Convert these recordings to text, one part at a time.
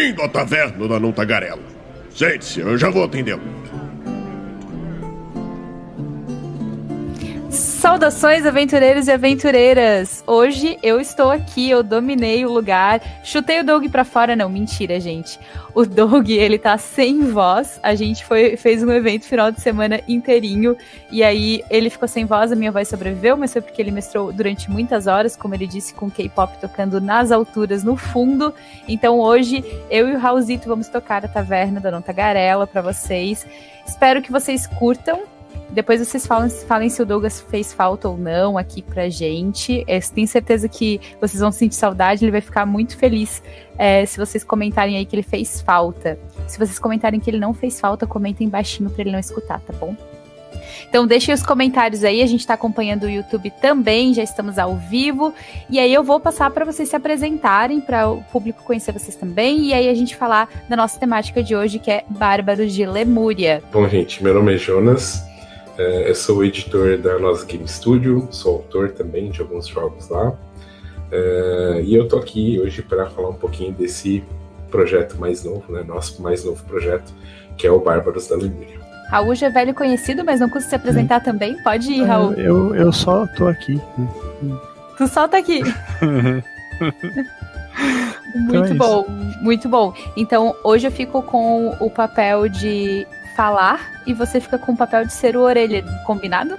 Bem-vindo à taverna da Não Tagarela. Sente-se, eu já vou atendê-lo. Saudações, aventureiros e aventureiras! Hoje eu estou aqui, eu dominei o lugar. Chutei o Doug pra fora, não, mentira, gente. O Doug, ele tá sem voz. A gente foi, fez um evento final de semana inteirinho. E aí ele ficou sem voz, a minha voz sobreviveu, mas foi porque ele mestrou durante muitas horas, como ele disse, com K-pop tocando nas alturas, no fundo. Então hoje eu e o Raulzito vamos tocar a taverna da Nonta Garela pra vocês. Espero que vocês curtam. Depois vocês falem, falem se o Douglas fez falta ou não aqui pra gente. Eu tenho certeza que vocês vão sentir saudade, ele vai ficar muito feliz é, se vocês comentarem aí que ele fez falta. Se vocês comentarem que ele não fez falta, comentem baixinho para ele não escutar, tá bom? Então deixem os comentários aí, a gente está acompanhando o YouTube também, já estamos ao vivo. E aí eu vou passar para vocês se apresentarem, para o público conhecer vocês também, e aí a gente falar da nossa temática de hoje, que é Bárbaros de Lemúria. Bom, gente, meu nome é Jonas, é, eu sou o editor da nossa Game Studio, sou autor também de alguns jogos lá. É, e eu tô aqui hoje para falar um pouquinho desse projeto mais novo, né? Nosso mais novo projeto, que é o Bárbaros da Lemúria. Raul já é velho conhecido, mas não custa se apresentar também? Pode ir, Raul. Eu, eu só tô aqui. Tu só tá aqui. muito então é bom, muito bom. Então, hoje eu fico com o papel de falar e você fica com o papel de ser o orelha. Combinado?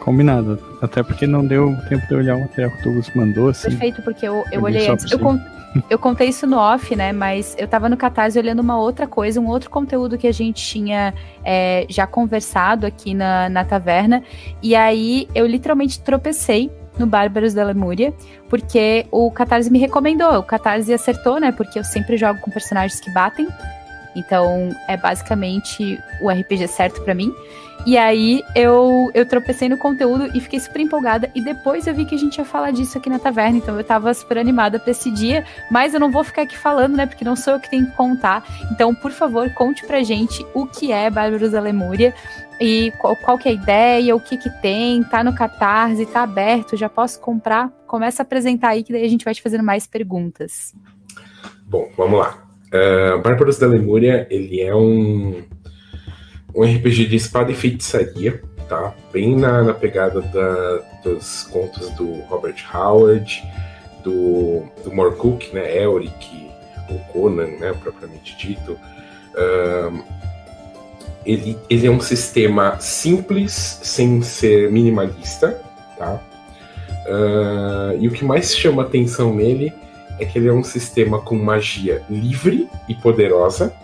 Combinado. Até porque não deu tempo de olhar o material que o Douglas mandou. Assim. Perfeito, porque eu, eu olhei antes. Eu, con eu contei isso no off, né? Mas eu tava no Catarse olhando uma outra coisa, um outro conteúdo que a gente tinha é, já conversado aqui na, na taverna. E aí eu literalmente tropecei no Bárbaros da Lemúria, porque o Catarse me recomendou. O Catarse acertou, né? Porque eu sempre jogo com personagens que batem. Então, é basicamente o RPG certo para mim. E aí eu, eu tropecei no conteúdo e fiquei super empolgada. E depois eu vi que a gente ia falar disso aqui na taverna. Então eu tava super animada pra esse dia. Mas eu não vou ficar aqui falando, né? Porque não sou eu que tenho que contar. Então, por favor, conte pra gente o que é Bárbaros da Lemúria. E qual, qual que é a ideia, o que que tem, tá no Catarse, tá aberto, já posso comprar? Começa a apresentar aí que daí a gente vai te fazendo mais perguntas. Bom, vamos lá. Bárbaros da Lemúria, ele é um, um RPG de espada e feitiçaria, tá? Bem na, na pegada da, dos contos do Robert Howard, do, do Morcook, né? Elric, o Conan, né? Propriamente dito. Ele, ele é um sistema simples, sem ser minimalista, tá? Uh, e o que mais chama atenção nele é que ele é um sistema com magia livre e poderosa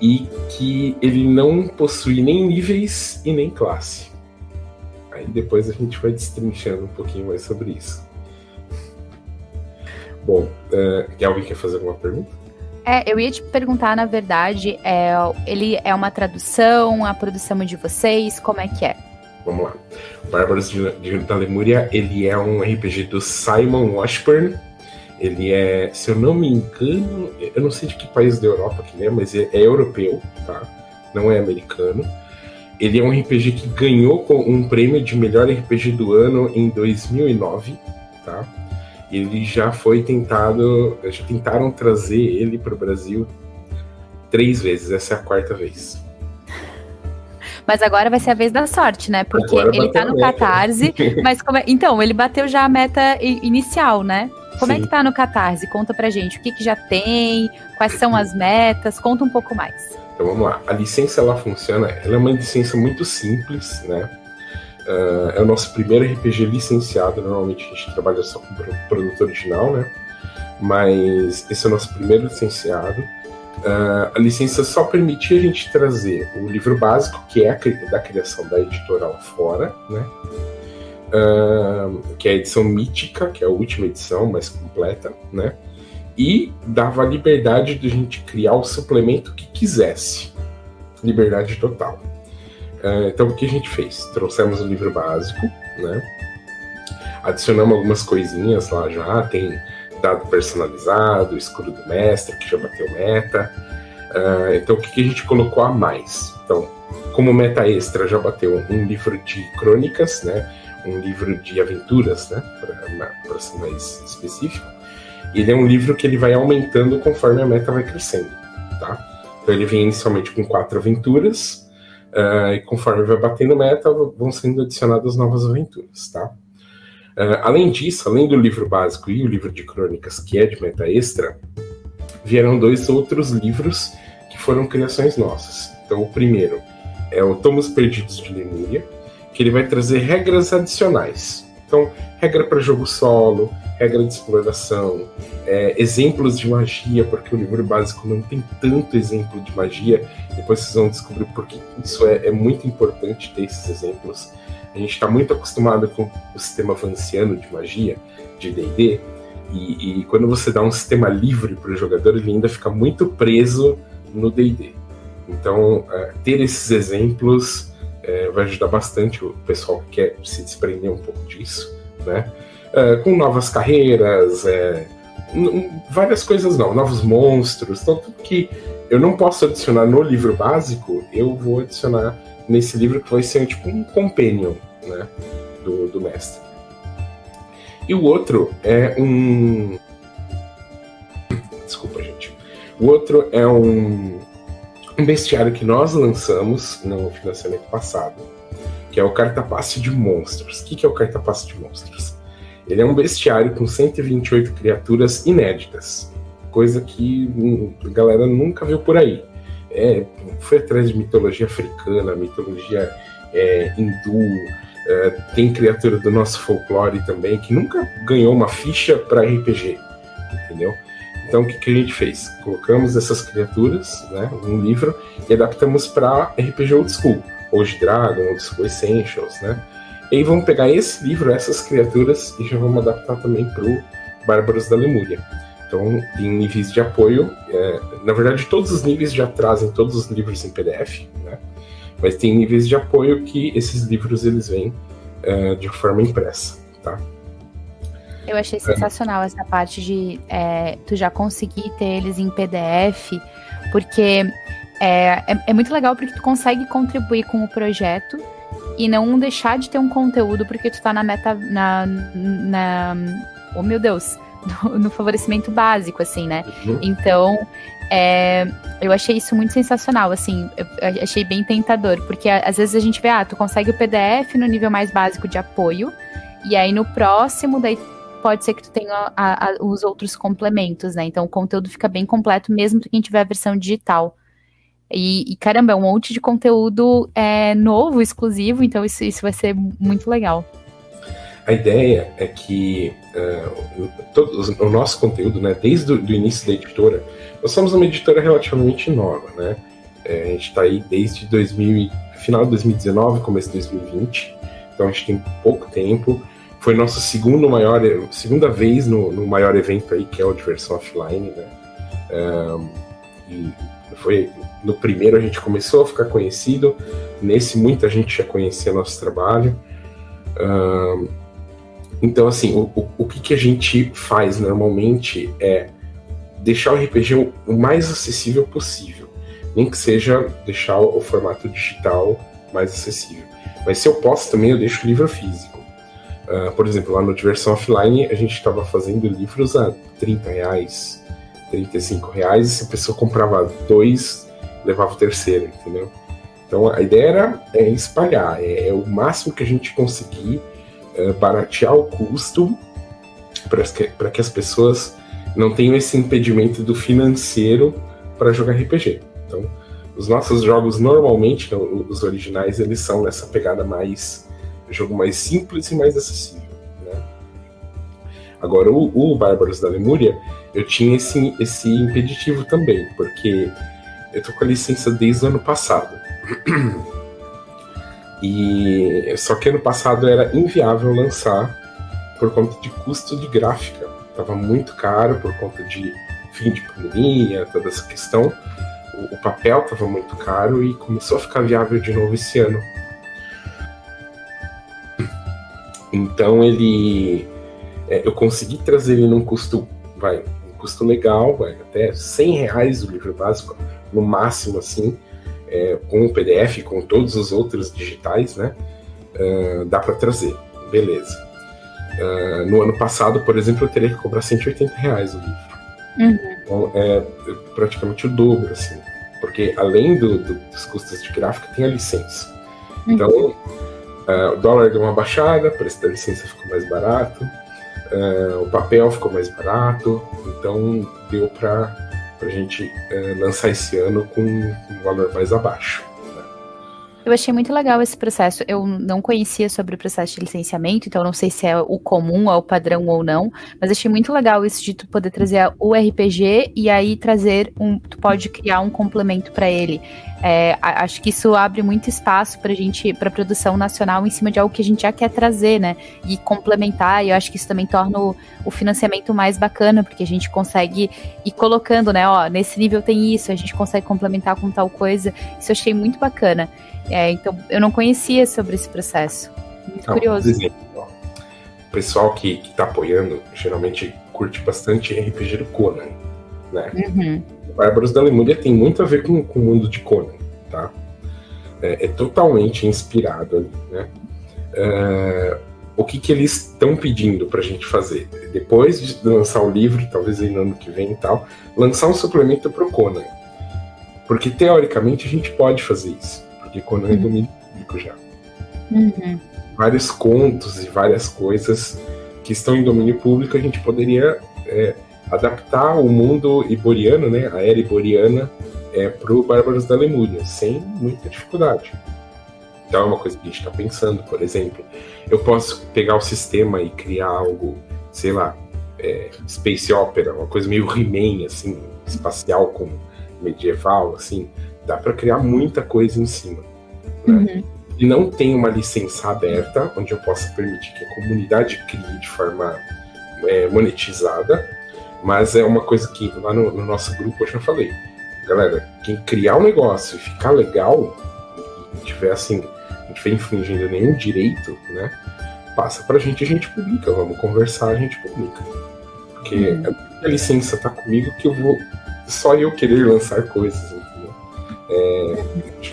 e que ele não possui nem níveis e nem classe. Aí depois a gente vai destrinchando um pouquinho mais sobre isso. Bom, uh, alguém quer fazer alguma pergunta? É, eu ia te perguntar, na verdade, é, ele é uma tradução, a produção de vocês, como é que é? Vamos lá. Bárbaros de, de, da Lemúria, ele é um RPG do Simon Washburn, ele é, se eu não me engano, eu não sei de que país da Europa que ele é, mas é, é europeu, tá? Não é americano. Ele é um RPG que ganhou um prêmio de melhor RPG do ano em 2009, tá? Ele já foi tentado, já tentaram trazer ele para o Brasil três vezes. Essa é a quarta vez. Mas agora vai ser a vez da sorte, né? Porque agora ele tá no Catarse, mas como é... então, ele bateu já a meta inicial, né? Como Sim. é que tá no Catarse? Conta pra gente o que, que já tem, quais são as metas, conta um pouco mais. Então vamos lá. A licença ela funciona, ela é uma licença muito simples, né? Uh, é o nosso primeiro RPG licenciado. Normalmente a gente trabalha só com produto original, né? Mas esse é o nosso primeiro licenciado. Uh, a licença só permitia a gente trazer o livro básico, que é a, da criação da editora fora, né? Uh, que é a edição mítica, que é a última edição, mais completa, né? E dava a liberdade de a gente criar o suplemento que quisesse. Liberdade total. Uh, então o que a gente fez? Trouxemos o livro básico, né? Adicionamos algumas coisinhas lá já, tem dado personalizado, escudo do mestre, que já bateu meta. Uh, então o que, que a gente colocou a mais? Então, como meta extra já bateu um livro de crônicas, né? Um livro de aventuras, né, para ser mais específico, Ele é um livro que ele vai aumentando conforme a meta vai crescendo, tá? Então ele vem inicialmente com quatro aventuras, uh, e conforme vai batendo meta, vão sendo adicionadas novas aventuras, tá? Uh, além disso, além do livro básico e o livro de crônicas, que é de meta extra, vieram dois outros livros que foram criações nossas. Então, o primeiro é o Tomos Perdidos de Lemúria, que ele vai trazer regras adicionais. Então, regra para jogo solo, regra de exploração, é, exemplos de magia, porque o livro básico não tem tanto exemplo de magia. Depois vocês vão descobrir porque isso é, é muito importante ter esses exemplos. A gente está muito acostumado com o sistema vanciano de magia, de D&D, e, e, quando você dá um sistema livre para o jogador, ele ainda fica muito preso no D&D. Então, é, ter esses exemplos é, vai ajudar bastante o pessoal que quer se desprender um pouco disso, né? É, com novas carreiras, é, várias coisas não, novos monstros, então tudo que eu não posso adicionar no livro básico, eu vou adicionar nesse livro que vai ser tipo um companion, né, do, do mestre. E o outro é um. Desculpa, gente. O outro é um, um bestiário que nós lançamos no financiamento passado, que é o Cartapasse de Monstros. O que, é o Cartapasse de Monstros? Ele é um bestiário com 128 criaturas inéditas, coisa que hum, a galera nunca viu por aí. É, foi atrás de mitologia africana, mitologia é, hindu, é, tem criatura do nosso folclore também, que nunca ganhou uma ficha para RPG, entendeu? Então o que, que, a gente fez? Colocamos essas criaturas né, num livro e adaptamos para RPG Old School, Old Dragon, Old School Essentials, né? E aí vamos pegar esse livro, essas criaturas, e já vamos adaptar também para o Bárbaros da Lemúria. Então, em níveis de apoio, é, na verdade, todos os níveis já trazem todos os livros em PDF, né? Mas tem níveis de apoio que esses livros eles vêm uh, de forma impressa, tá? Eu achei sensacional essa parte de é, tu já conseguir ter eles em PDF, porque é, é, é, muito legal porque tu consegue contribuir com o projeto e não deixar de ter um conteúdo porque tu tá na meta. na. na oh meu Deus! No, no favorecimento básico, assim, né? Uhum. Então, é, eu achei isso muito sensacional, assim, eu achei bem tentador, porque às vezes a gente vê, ah, tu consegue o PDF no nível mais básico de apoio, e aí no próximo, daí pode ser que tu tenha a, a, os outros complementos, né? Então o conteúdo fica bem completo, mesmo quem tiver a versão digital. E, e caramba, é um monte de conteúdo é, novo, exclusivo, então isso, isso vai ser muito legal. A ideia é que uh, todo, o nosso conteúdo, né, desde o início da editora, nós somos uma editora relativamente nova, né? É, a gente está aí desde 2000, final de 2019, começo de 2020, então a gente tem pouco tempo. Foi nosso segundo maior, segunda vez no, no maior evento aí, que é o Diversão Offline, né? Um, e foi no primeiro a gente começou a ficar conhecido, nesse muita gente já conhecia nosso trabalho. Um, então, assim, o, o, o que, que a gente faz normalmente é deixar o RPG o mais acessível possível. Nem que seja deixar o formato digital mais acessível. Mas se eu posso também, eu deixo o livro físico. Uh, por exemplo, lá no Diversão Offline, a gente estava fazendo livros a 30 reais, 35 reais, e se a pessoa comprava dois, levava o terceiro, entendeu? Então a ideia era é espalhar, é, é o máximo que a gente conseguir é, baratear o custo para que, que as pessoas não tenho esse impedimento do financeiro para jogar RPG. Então, os nossos jogos normalmente, os originais, eles são nessa pegada mais jogo mais simples e mais acessível. Né? Agora, o, o Bárbaros da Lemúria, eu tinha esse, esse impeditivo também, porque eu tô com a licença desde o ano passado. E só que ano passado era inviável lançar por conta de custo de gráfica estava muito caro por conta de fim de pandemia, toda essa questão. O, o papel estava muito caro e começou a ficar viável de novo esse ano. Então ele, é, eu consegui trazer ele num custo, vai, um custo legal, vai, até 100 reais o livro básico, no máximo assim, é, com o PDF, com todos os outros digitais, né? Uh, dá para trazer, beleza. Uh, no ano passado, por exemplo, eu teria que cobrar 180 reais o livro. Uhum. Então é praticamente o dobro, assim. Porque além do, do, dos custos de gráfica, tem a licença. Uhum. Uh, o dólar deu uma baixada, o preço da licença ficou mais barato, uh, o papel ficou mais barato, então deu para a gente uh, lançar esse ano com um valor mais abaixo. Eu achei muito legal esse processo. Eu não conhecia sobre o processo de licenciamento, então não sei se é o comum, é o padrão ou não, mas achei muito legal isso de tu poder trazer o RPG e aí trazer um, tu pode criar um complemento para ele. É, acho que isso abre muito espaço para gente, para produção nacional em cima de algo que a gente já quer trazer, né? E complementar. E eu acho que isso também torna o, o, financiamento mais bacana, porque a gente consegue ir colocando, né? Ó, nesse nível tem isso, a gente consegue complementar com tal coisa. Isso eu achei muito bacana. É, então, eu não conhecia sobre esse processo. Muito não, curioso. Exemplo, o pessoal que, está apoiando geralmente curte bastante RPG do Conan, né? Uhum. Bárbaros da Lemúria tem muito a ver com, com o mundo de Conan, tá? É, é totalmente inspirado ali, né? É, o que, que eles estão pedindo para a gente fazer? Depois de lançar o livro, talvez no ano que vem e tal, lançar um suplemento para o Conan. Porque teoricamente a gente pode fazer isso porque Conan é domínio público já. Uhum. Vários contos e várias coisas que estão em domínio público a gente poderia é, adaptar o mundo iboriano, né, a era iboriana, é, para o Bárbaros da Lemúria, sem muita dificuldade. Então é uma coisa que a gente está pensando, por exemplo. Eu posso pegar o sistema e criar algo, sei lá, é, space opera, uma coisa meio He-Man, assim, espacial com medieval, assim dá para criar muita coisa em cima. Né? Uhum. E não tem uma licença aberta, onde eu possa permitir que a comunidade crie de forma é, monetizada, mas é uma coisa que lá no, no, nosso grupo eu já falei. Galera, quem criar um negócio e ficar legal, e tiver assim, não estiver infringindo nenhum direito, né? Passa pra gente, a gente publica. Vamos conversar, a gente publica. Porque uhum. a licença tá comigo que eu vou. Só eu querer lançar coisas é,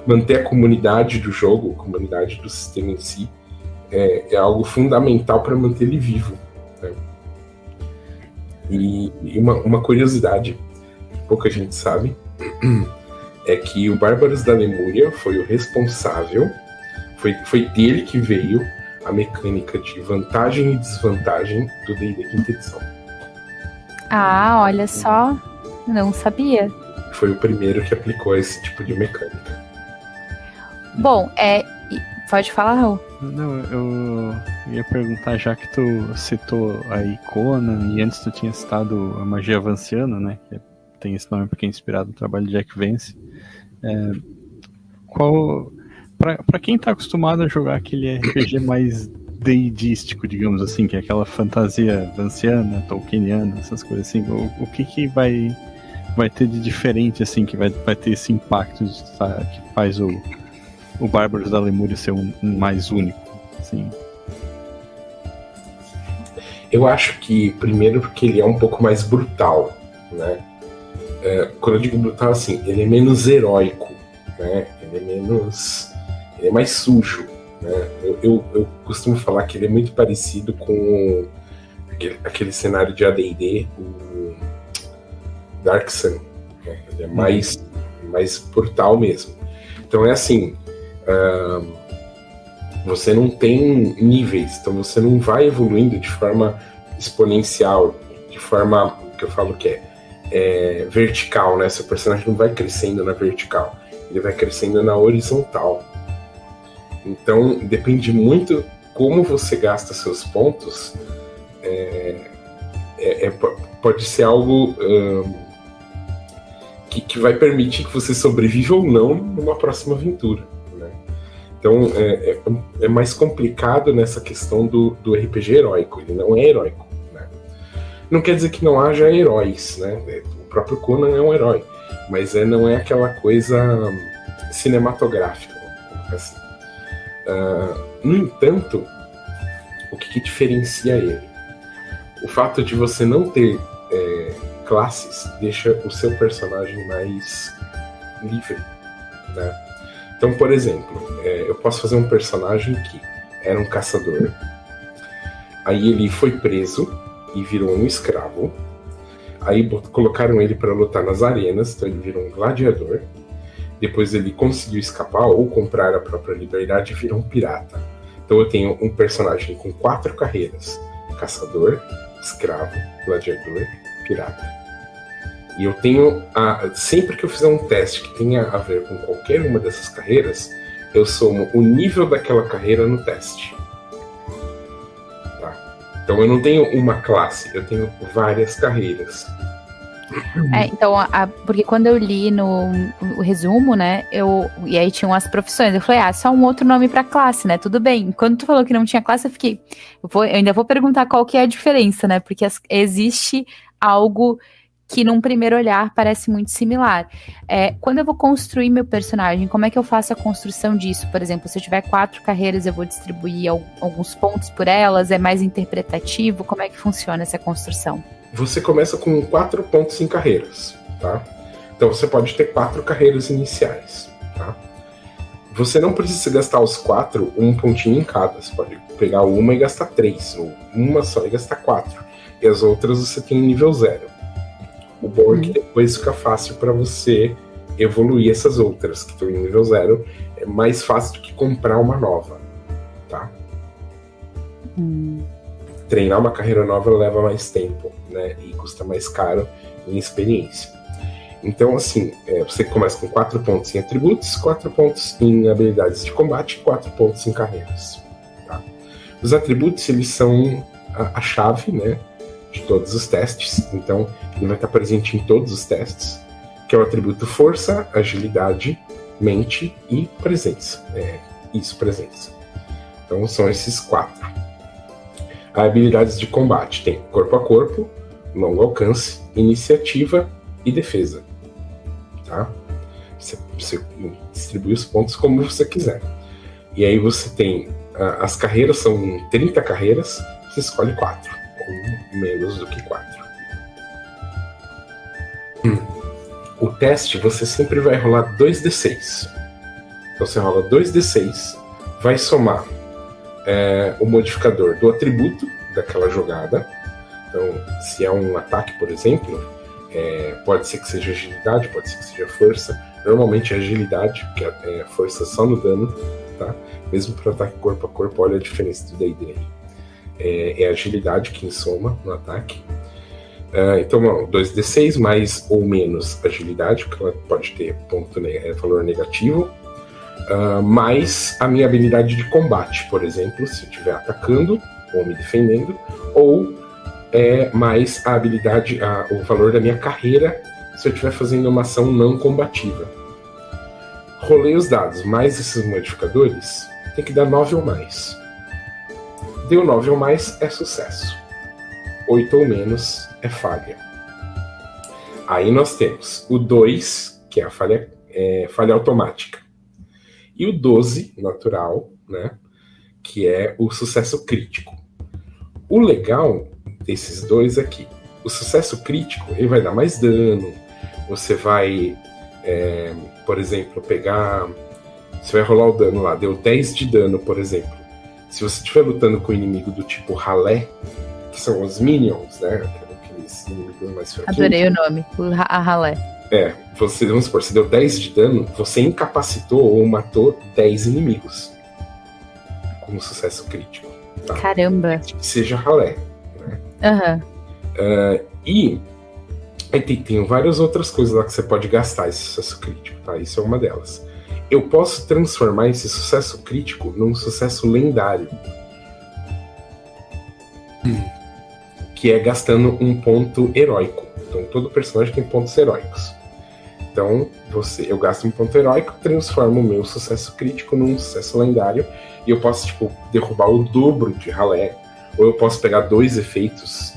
manter a comunidade do jogo, a comunidade do sistema em si, é, é algo fundamental para manter ele vivo. Né? E, e uma, uma, curiosidade que pouca gente sabe é que o Bárbaros da Lemúria foi o responsável, foi, foi dele que veio a mecânica de vantagem e desvantagem do D&D quinta edição. Ah, olha só, não sabia foi o primeiro que aplicou esse tipo de mecânica. Bom, é. Pode falar, Raul. Não, eu ia perguntar, já que tu citou aí Conan e antes tu tinha citado a magia vanciana, né? Que tem esse nome porque é inspirado no trabalho de Jack Vance. É, qual. Pra quem tá acostumado a jogar aquele RPG mais deidístico, digamos assim, que é aquela fantasia vanciana, tolkieniana, essas coisas assim, o, o que que vai vai ter de diferente, assim, que vai, vai ter esse impacto sabe, que faz o, o Bárbaros da Lemúria ser um, um, mais único, assim? Eu acho que, primeiro, porque ele é um pouco mais brutal, né? É, quando eu digo brutal, assim, ele é menos heróico, né? Ele é menos... ele é mais sujo, né? Eu, eu, eu costumo falar que ele é muito parecido com aquele, aquele cenário de AD&D, o Dark Sun. Né? Ele é mais, mais brutal mesmo. Então é assim. Você não tem níveis, então você não vai evoluindo de forma exponencial, de forma que eu falo que é, é vertical, né? Seu personagem não vai crescendo na vertical, ele vai crescendo na horizontal. Então depende muito como você gasta seus pontos. É, é, é pode ser algo que, que vai permitir que você sobreviva ou não numa próxima aventura. Então é, é, é, mais complicado nessa questão do, do RPG heróico. Ele não é heróico. Né? Não quer dizer que não haja heróis. Né? O próprio Conan é um herói, mas é, não é aquela coisa cinematográfica. Assim. Uh, no entanto, o que, que, diferencia ele? O fato de você não ter é, classes deixa o seu personagem mais livre, né? Então, por exemplo, é, eu posso fazer um personagem que era um caçador Aí ele foi preso e virou um escravo. Aí colocaram ele para lutar nas arenas, então ele virou um gladiador. Depois ele conseguiu escapar ou comprar a própria liberdade e virou um pirata. Então eu tenho um personagem com quatro carreiras: caçador, escravo, gladiador, pirata. E eu tenho a, sempre que eu fizer um teste que tenha a ver com qualquer uma dessas carreiras, eu somo o nível daquela carreira no teste. Tá? Então eu não tenho uma classe, eu tenho várias carreiras. É, então, a, porque quando eu li no, no, resumo, né, eu e aí tinham as profissões, eu falei, ah, só um outro nome para classe, né? Tudo bem. Quando tu falou que não tinha classe, eu fiquei, eu, vou, eu ainda vou perguntar qual que é a diferença, né? Porque as, existe algo que num primeiro olhar parece muito similar. É, quando eu vou construir meu personagem, como é que eu faço a construção disso? Por exemplo, se eu tiver quatro carreiras, eu vou distribuir alguns pontos por elas? É mais interpretativo? Como é que funciona essa construção? Você começa com quatro pontos em carreiras, tá? Então você pode ter quatro carreiras iniciais, tá? Você não precisa gastar os quatro um pontinho em cada. Você pode pegar uma e gastar três, ou uma só e gastar quatro. E as outras você tem nível zero. O bom é que uhum. depois fica fácil para você evoluir essas outras que estão em nível zero. É mais fácil do que comprar uma nova, tá? Hum. Treinar uma carreira nova leva mais tempo, né? E custa mais caro em experiência. Então, assim, é, você começa com quatro pontos em atributos, quatro pontos em habilidades de combate, quatro pontos em carreiras. Tá? Os atributos, eles são a, a chave, né? de todos os testes, então ele vai estar presente em todos os testes, que é o atributo força, agilidade, mente e presença. É, isso, presença. Então são esses quatro. Habilidades de combate tem corpo a corpo, longo alcance, iniciativa e defesa. Tá? Você, você distribui os pontos como você quiser. E aí você tem. As carreiras são 30 carreiras, você escolhe quatro ou menos do que 4. O teste você sempre vai rolar 2d6. Então você rola 2d6, vai somar é, o modificador do atributo daquela jogada. Então, se é um ataque, por exemplo, é, pode ser que seja agilidade, pode ser que seja força. Normalmente é agilidade, porque é força só no dano, tá? Mesmo para ataque corpo a corpo, olha a diferença do D&D é, é agilidade quem soma no ataque. Uh, então, 2d6 mais ou menos agilidade, porque ela pode ter ponto é, valor negativo, uh, mais a minha habilidade de combate, por exemplo, se eu estiver atacando ou me defendendo, ou é, mais a habilidade, a, o valor da minha carreira se eu estiver fazendo uma ação não combativa. Rolei os dados mais esses modificadores, tem que dar 9 ou mais. Deu 9 ou mais é sucesso. 8 ou menos é falha. Aí nós temos o 2, que é a falha, é, falha automática. E o 12, natural, né? Que é o sucesso crítico. O legal desses dois aqui, o sucesso crítico, ele vai dar mais dano. Você vai, é, por exemplo, pegar. Você vai rolar o dano lá, deu 10 de dano, por exemplo se você estiver lutando com um inimigo do tipo ralé, que são os minions, né? Aqueles inimigos mais fraquinhos. Adorei o nome, a ralé. É, você, vamos supor, você deu 10 de dano, você incapacitou ou matou 10 inimigos. Com sucesso crítico. Tá? Caramba. Seja ralé. Né? Uhum. Uh, e aí tem, tem várias outras coisas lá que você pode gastar esse sucesso crítico, tá? Isso é uma delas eu posso transformar esse sucesso crítico num sucesso lendário. Que é gastando um ponto heróico. Então todo personagem tem pontos heróicos. Então você, eu gasto um ponto heróico, transformo o meu sucesso crítico num sucesso lendário e eu posso tipo derrubar o dobro de ralé, ou eu posso pegar dois efeitos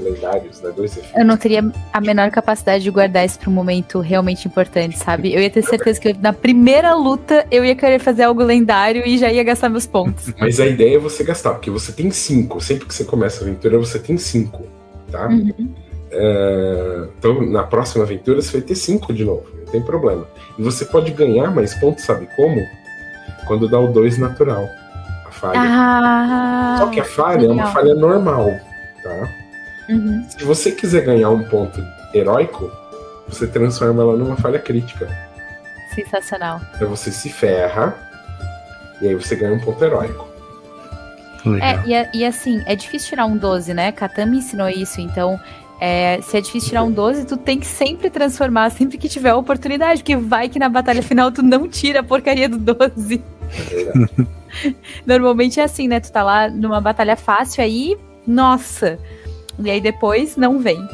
lendários, né? Dois efeitos. Eu não teria a menor capacidade de guardar isso para um momento realmente importante, sabe? Eu ia ter certeza que na primeira luta eu ia querer fazer algo lendário e já ia gastar meus pontos. Mas a ideia é você gastar, porque você tem cinco. Sempre que você começa a aventura, você tem cinco, tá? Uhum. Uh, então, na próxima aventura, você vai ter cinco de novo, não tem problema. E você pode ganhar mais pontos, sabe como? Quando dá o dois natural. A falha. Ah, Só que a falha é uma legal. falha normal, tá? Uhum. Se você quiser ganhar um ponto heróico, você transforma ela numa falha crítica. Sensacional. Então você se ferra e aí você ganha um ponto heróico. Legal. É, e, é- e assim, é difícil tirar um 12, né? Katan me ensinou isso, então. é, se é difícil tirar um 12, tu tem que sempre transformar, sempre que tiver a oportunidade, porque vai que na batalha final tu não tira a porcaria do 12. É. Normalmente é assim, né? Tu tá lá numa batalha fácil, aí, nossa. E aí depois não vem.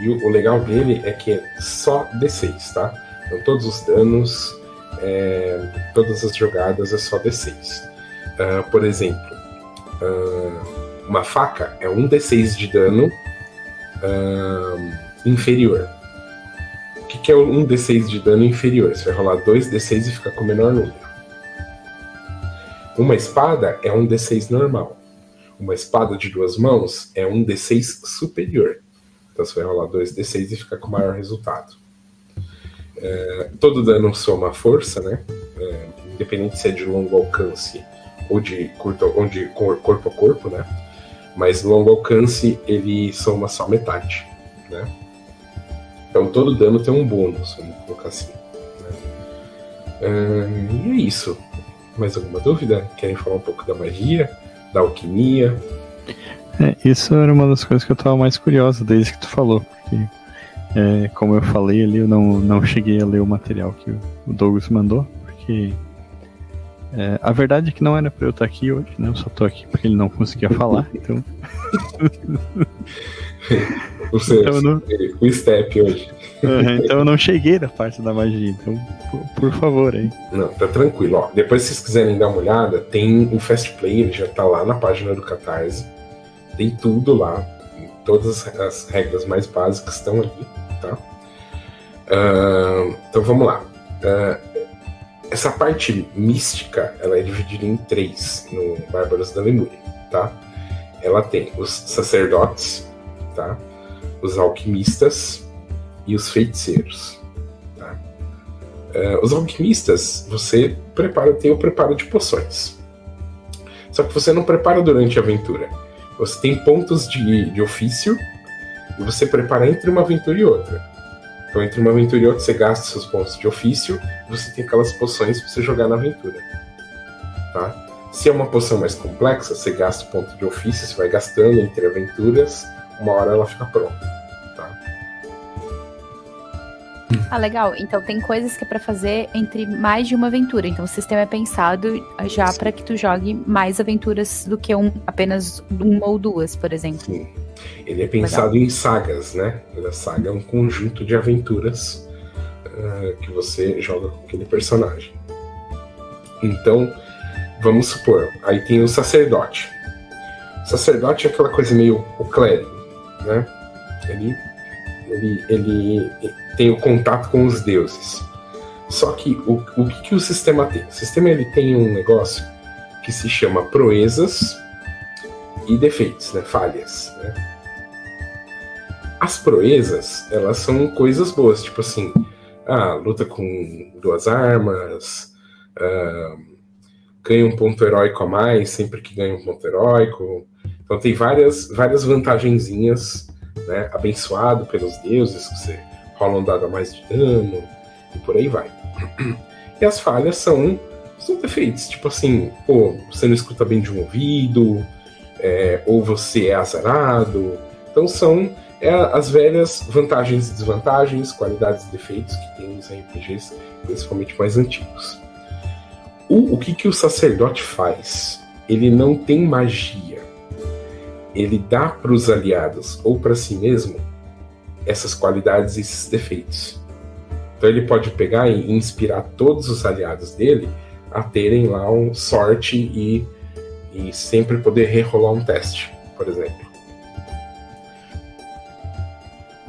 E o, o legal dele é que é só D6, tá? Então todos os danos, é, todas as jogadas é só D6. Ah, por exemplo, ah, uma faca é um D6 de dano ah, inferior. O que, que é um D6 de dano inferior? Você vai rolar dois D6 e fica com o menor número. Uma espada é um D6 normal. Uma espada de duas mãos é um D6 superior. Então você vai rolar 2d6 e fica com o maior resultado. É, todo dano soma força, né? É, independente se é de longo alcance ou de, curto, ou de cor- corpo a corpo, né? Mas longo alcance ele soma só metade, né? Então todo dano tem um bônus, vamos colocar assim. né? É, e é isso. Mais alguma dúvida? Querem falar um pouco da magia, da alquimia? É, isso era uma das coisas que eu tava mais curiosa desde que tu falou, porque é, como eu falei ali, eu não, não cheguei a ler o material que o Douglas mandou, porque é, a verdade é que não era pra eu estar aqui hoje, né? Eu só tô aqui porque ele não conseguia falar, então, Você, Então, não- o step hoje. Aham, então eu não cheguei na parte da magia, então por, por favor aí. Não, tá tranquilo. Ó, depois, se vocês quiserem dar uma olhada, tem o Fast Play, ele já tá lá na página do Catarse. Tem tudo lá. Todas as regras mais básicas estão ali, tá? Ah, então vamos lá. Ah, essa parte mística, ela é dividida em três no Bárbaros da Lemúria, tá? Ela tem os sacerdotes, tá? Os alquimistas e os feiticeiros. Eh, os alquimistas, você prepara, tem o preparo de poções. Só que você não prepara durante a aventura. Você tem pontos de, de ofício e você prepara entre uma aventura e outra. Então, entre uma aventura e outra, você gasta seus pontos de ofício e você tem aquelas poções para você jogar na aventura. Tá? Se é uma poção mais complexa, você gasta o ponto de ofício, você vai gastando entre aventuras, uma hora ela fica pronta. Ah, legal. Então tem coisas que é pra fazer entre mais de uma aventura. Então o sistema é pensado já pra que tu jogue mais aventuras do que um, apenas uma ou duas, por exemplo. Sim. Ele é pensado em sagas, né? A saga é um conjunto de aventuras ah, que você joga com aquele personagem. Então, vamos supor, aí tem o sacerdote. O sacerdote é aquela coisa meio o clérigo, né? Ele, ele, ele tem o contato com os deuses. Só que o, o que, que o sistema tem? O sistema ele tem um negócio que se chama proezas e defeitos, né? Falhas, né? As proezas, elas são coisas boas, tipo assim, ah, luta com duas armas, ah, ganha um ponto heróico a mais sempre que ganha um ponto heróico. Então tem várias, várias vantagenzinhas, né? Abençoado pelos deuses, que você rola um dado a mais de dano, e por aí vai. E as falhas são, são defeitos, tipo assim, pô, você não escuta bem de um ouvido, é, ou você é azarado. Então são é, as velhas vantagens e desvantagens, qualidades e defeitos que tem nos RPGs, principalmente mais antigos. O, o que, que o sacerdote faz? Ele não tem magia. Ele dá para os aliados ou para si mesmo essas qualidades e esses defeitos. Então ele pode pegar e inspirar todos os aliados dele a terem lá um sorte e, e sempre poder rerolar um teste, por exemplo.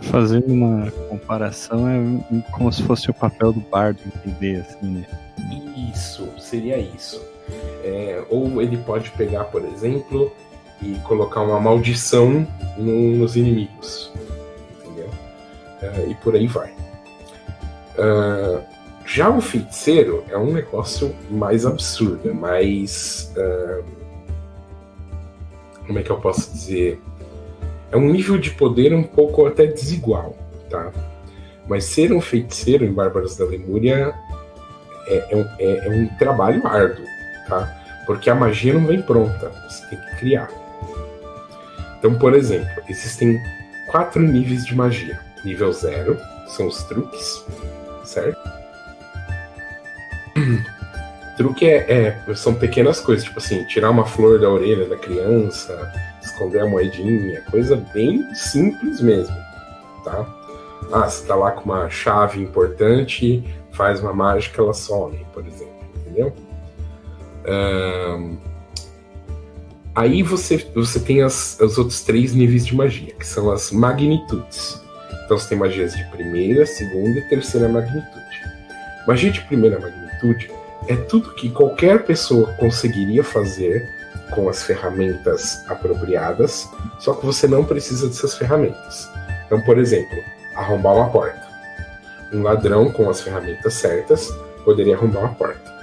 Fazendo uma comparação, é como se fosse o papel do bardo entender, assim, né? Isso, seria isso. É, ou ele pode pegar, por exemplo, e colocar uma maldição no- nos inimigos. Entendeu? É, e por aí vai. Ah, Já o feiticeiro é um negócio mais absurdo, mais. Uh, como é que eu posso dizer? É um nível de poder um pouco até desigual, tá? Mas ser um feiticeiro em Bárbaros da Lemúria é, é, é, é um trabalho árduo, tá? Porque a magia não vem pronta, você tem que criar. Então, por exemplo, existem quatro níveis de magia. Nível zero são os truques, certo? Truque é, é, são pequenas coisas, tipo assim, tirar uma flor da orelha da criança, esconder a moedinha, coisa bem simples mesmo, tá? Ah, você tá lá com uma chave importante, faz uma mágica, ela some, por exemplo, entendeu? Um, aí você, você tem as, os outros três níveis de magia, que são as magnitudes. Então você tem magias de primeira, segunda e terceira magnitude. Magia de primeira magnitude é tudo que qualquer pessoa conseguiria fazer com as ferramentas apropriadas, só que você não precisa dessas ferramentas. Então, por exemplo, arrombar uma porta. Um ladrão com as ferramentas certas poderia arrombar uma porta.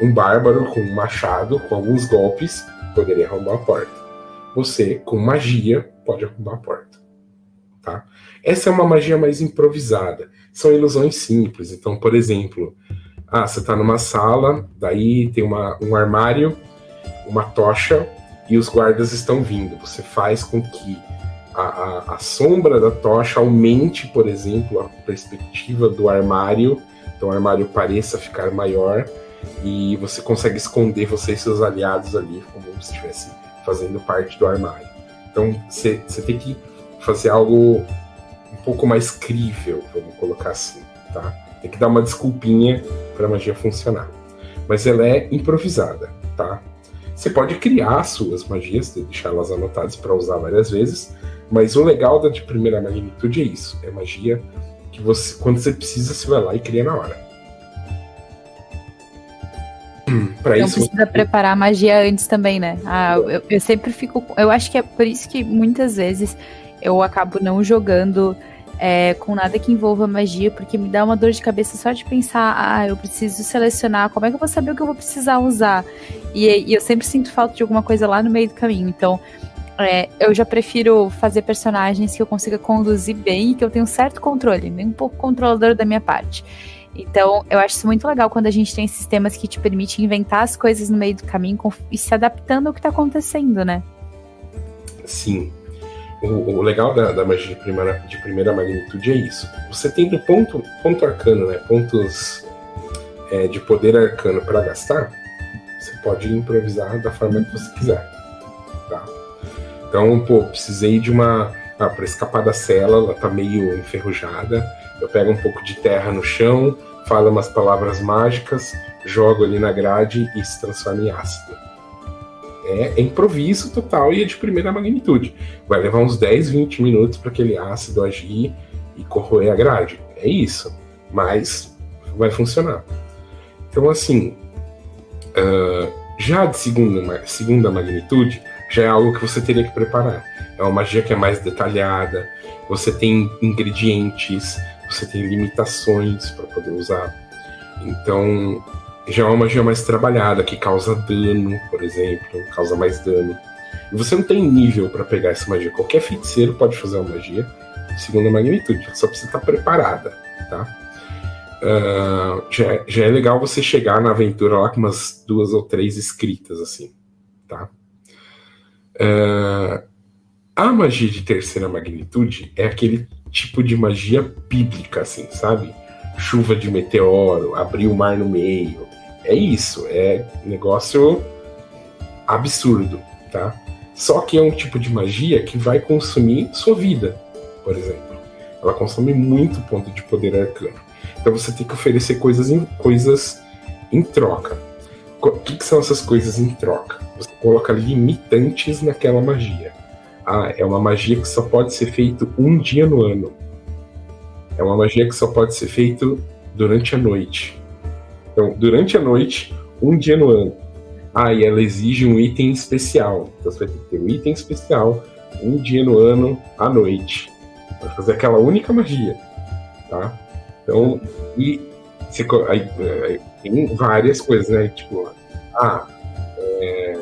Um bárbaro com um machado, com alguns golpes, poderia arrombar a porta. Você, com magia, pode arrombar a porta. Tá? Essa é uma magia mais improvisada. São ilusões simples. Então, por exemplo, ah, você está numa sala, daí tem uma, um armário, uma tocha e os guardas estão vindo. Você faz com que a, a, a sombra da tocha aumente, por exemplo, a perspectiva do armário, então o armário pareça ficar maior e você consegue esconder você e seus aliados ali, como se estivesse fazendo parte do armário. Então você tem que fazer algo um pouco mais crível, vamos colocar assim, tá? Tem que dar uma desculpinha para a magia funcionar. Mas ela é improvisada, tá? Você pode criar suas magias, deixá-las anotadas para usar várias vezes, mas o legal da de primeira magnitude é isso, é magia que você, quando você precisa, você vai lá e cria na hora. Para isso precisa você... preparar a magia antes também, né? Ah, eu, eu sempre fico. Eu acho que é por isso que muitas vezes eu acabo não jogando é, com nada que envolva magia, porque me dá uma dor de cabeça só de pensar, ah, eu preciso selecionar, como é que eu vou saber o que eu vou precisar usar? E, e eu sempre sinto falta de alguma coisa lá no meio do caminho. Então, é, eu já prefiro fazer personagens que eu consiga conduzir bem e que eu tenho um certo controle, nem um pouco controlador da minha parte. Então, eu acho isso muito legal quando a gente tem sistemas que te permitem inventar as coisas no meio do caminho e se adaptando ao que está acontecendo, né? Sim. O, o legal da, da, magia de primeira, de primeira magnitude é isso. Você tendo ponto, ponto arcano, né? Pontos é, de poder arcano para gastar, você pode improvisar da forma que você quiser. Tá? Então, pô, precisei de uma. Ah, para escapar da cela, ela tá meio enferrujada eu pego um pouco de terra no chão, falo umas palavras mágicas, jogo ali na grade e se transforma em ácido. É, é improviso total e é de primeira magnitude. Vai levar uns 10, 20 minutos para aquele ácido agir e corroer a grade. É isso. Mas vai funcionar. Então, assim, uh, já de segunda, segunda magnitude, já é algo que você teria que preparar. É uma magia que é mais detalhada, você tem ingredientes, você tem limitações para poder usar. Então, já é uma magia mais trabalhada, que causa dano, por exemplo, causa mais dano. E você não tem nível para pegar essa magia. Qualquer feiticeiro pode fazer uma magia de segunda magnitude, só precisa estar preparada, tá? Uh, já, já é legal você chegar na aventura lá com umas duas ou três escritas, assim, tá? Uh, a magia de terceira magnitude é aquele tipo de magia bíblica, assim, sabe? Chuva de meteoro, abrir o mar no meio. É isso, é negócio absurdo, tá? Só que é um tipo de magia que vai consumir sua vida, por exemplo. Ela consome muito ponto de poder arcano. Então você tem que oferecer coisas em, coisas em troca. O que, que são essas coisas em troca? Você coloca limitantes naquela magia. Ah, é uma magia que só pode ser feito um dia no ano. É uma magia que só pode ser feito durante a noite. Então, durante a noite, um dia no ano. Ah, e ela exige um item especial. Então você vai ter que ter um item especial, um dia no ano, à noite. Para fazer aquela única magia. Tá? Então, e Você, aí, aí, tem várias coisas, né? Tipo, ah, é,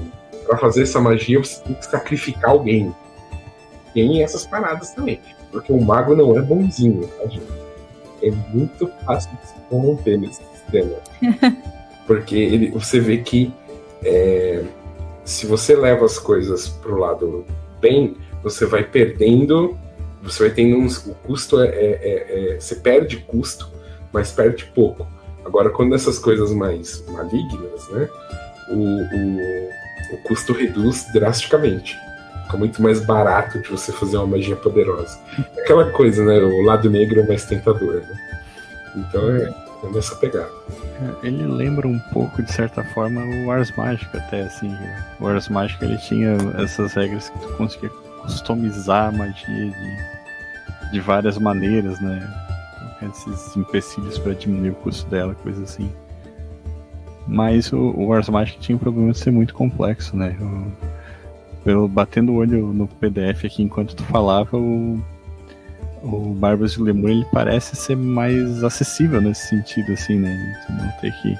para fazer essa magia você tem que sacrificar alguém. Tem essas paradas também. Porque o mago não é bonzinho, tá, gente? É muito fácil de se corromper nesse sistema. porque ele, você vê que é, se você leva as coisas pro lado bem, você vai perdendo, você vai tendo uns, o custo é, é, é, é você perde custo, mas perde pouco. Agora, quando essas coisas mais malignas, né, o, o, o custo reduz drasticamente. Fica muito mais barato de você fazer uma magia poderosa. Aquela coisa, né? O lado negro é mais tentador, né? Então é, é nessa pegada. É, ele lembra um pouco, de certa forma, o Ars Magic até, assim. O Ars Magic ele tinha essas regras que tu conseguia customizar a magia de, de várias maneiras, né? Esses empecilhos para diminuir o custo dela, coisa assim. Mas o, o Ars Magic tinha o problema de ser muito complexo, né? O, pelo batendo o olho no PDF aqui enquanto tu falava, o o Barbas de Lemur ele parece ser mais acessível nesse sentido, assim, né? Tu não ter que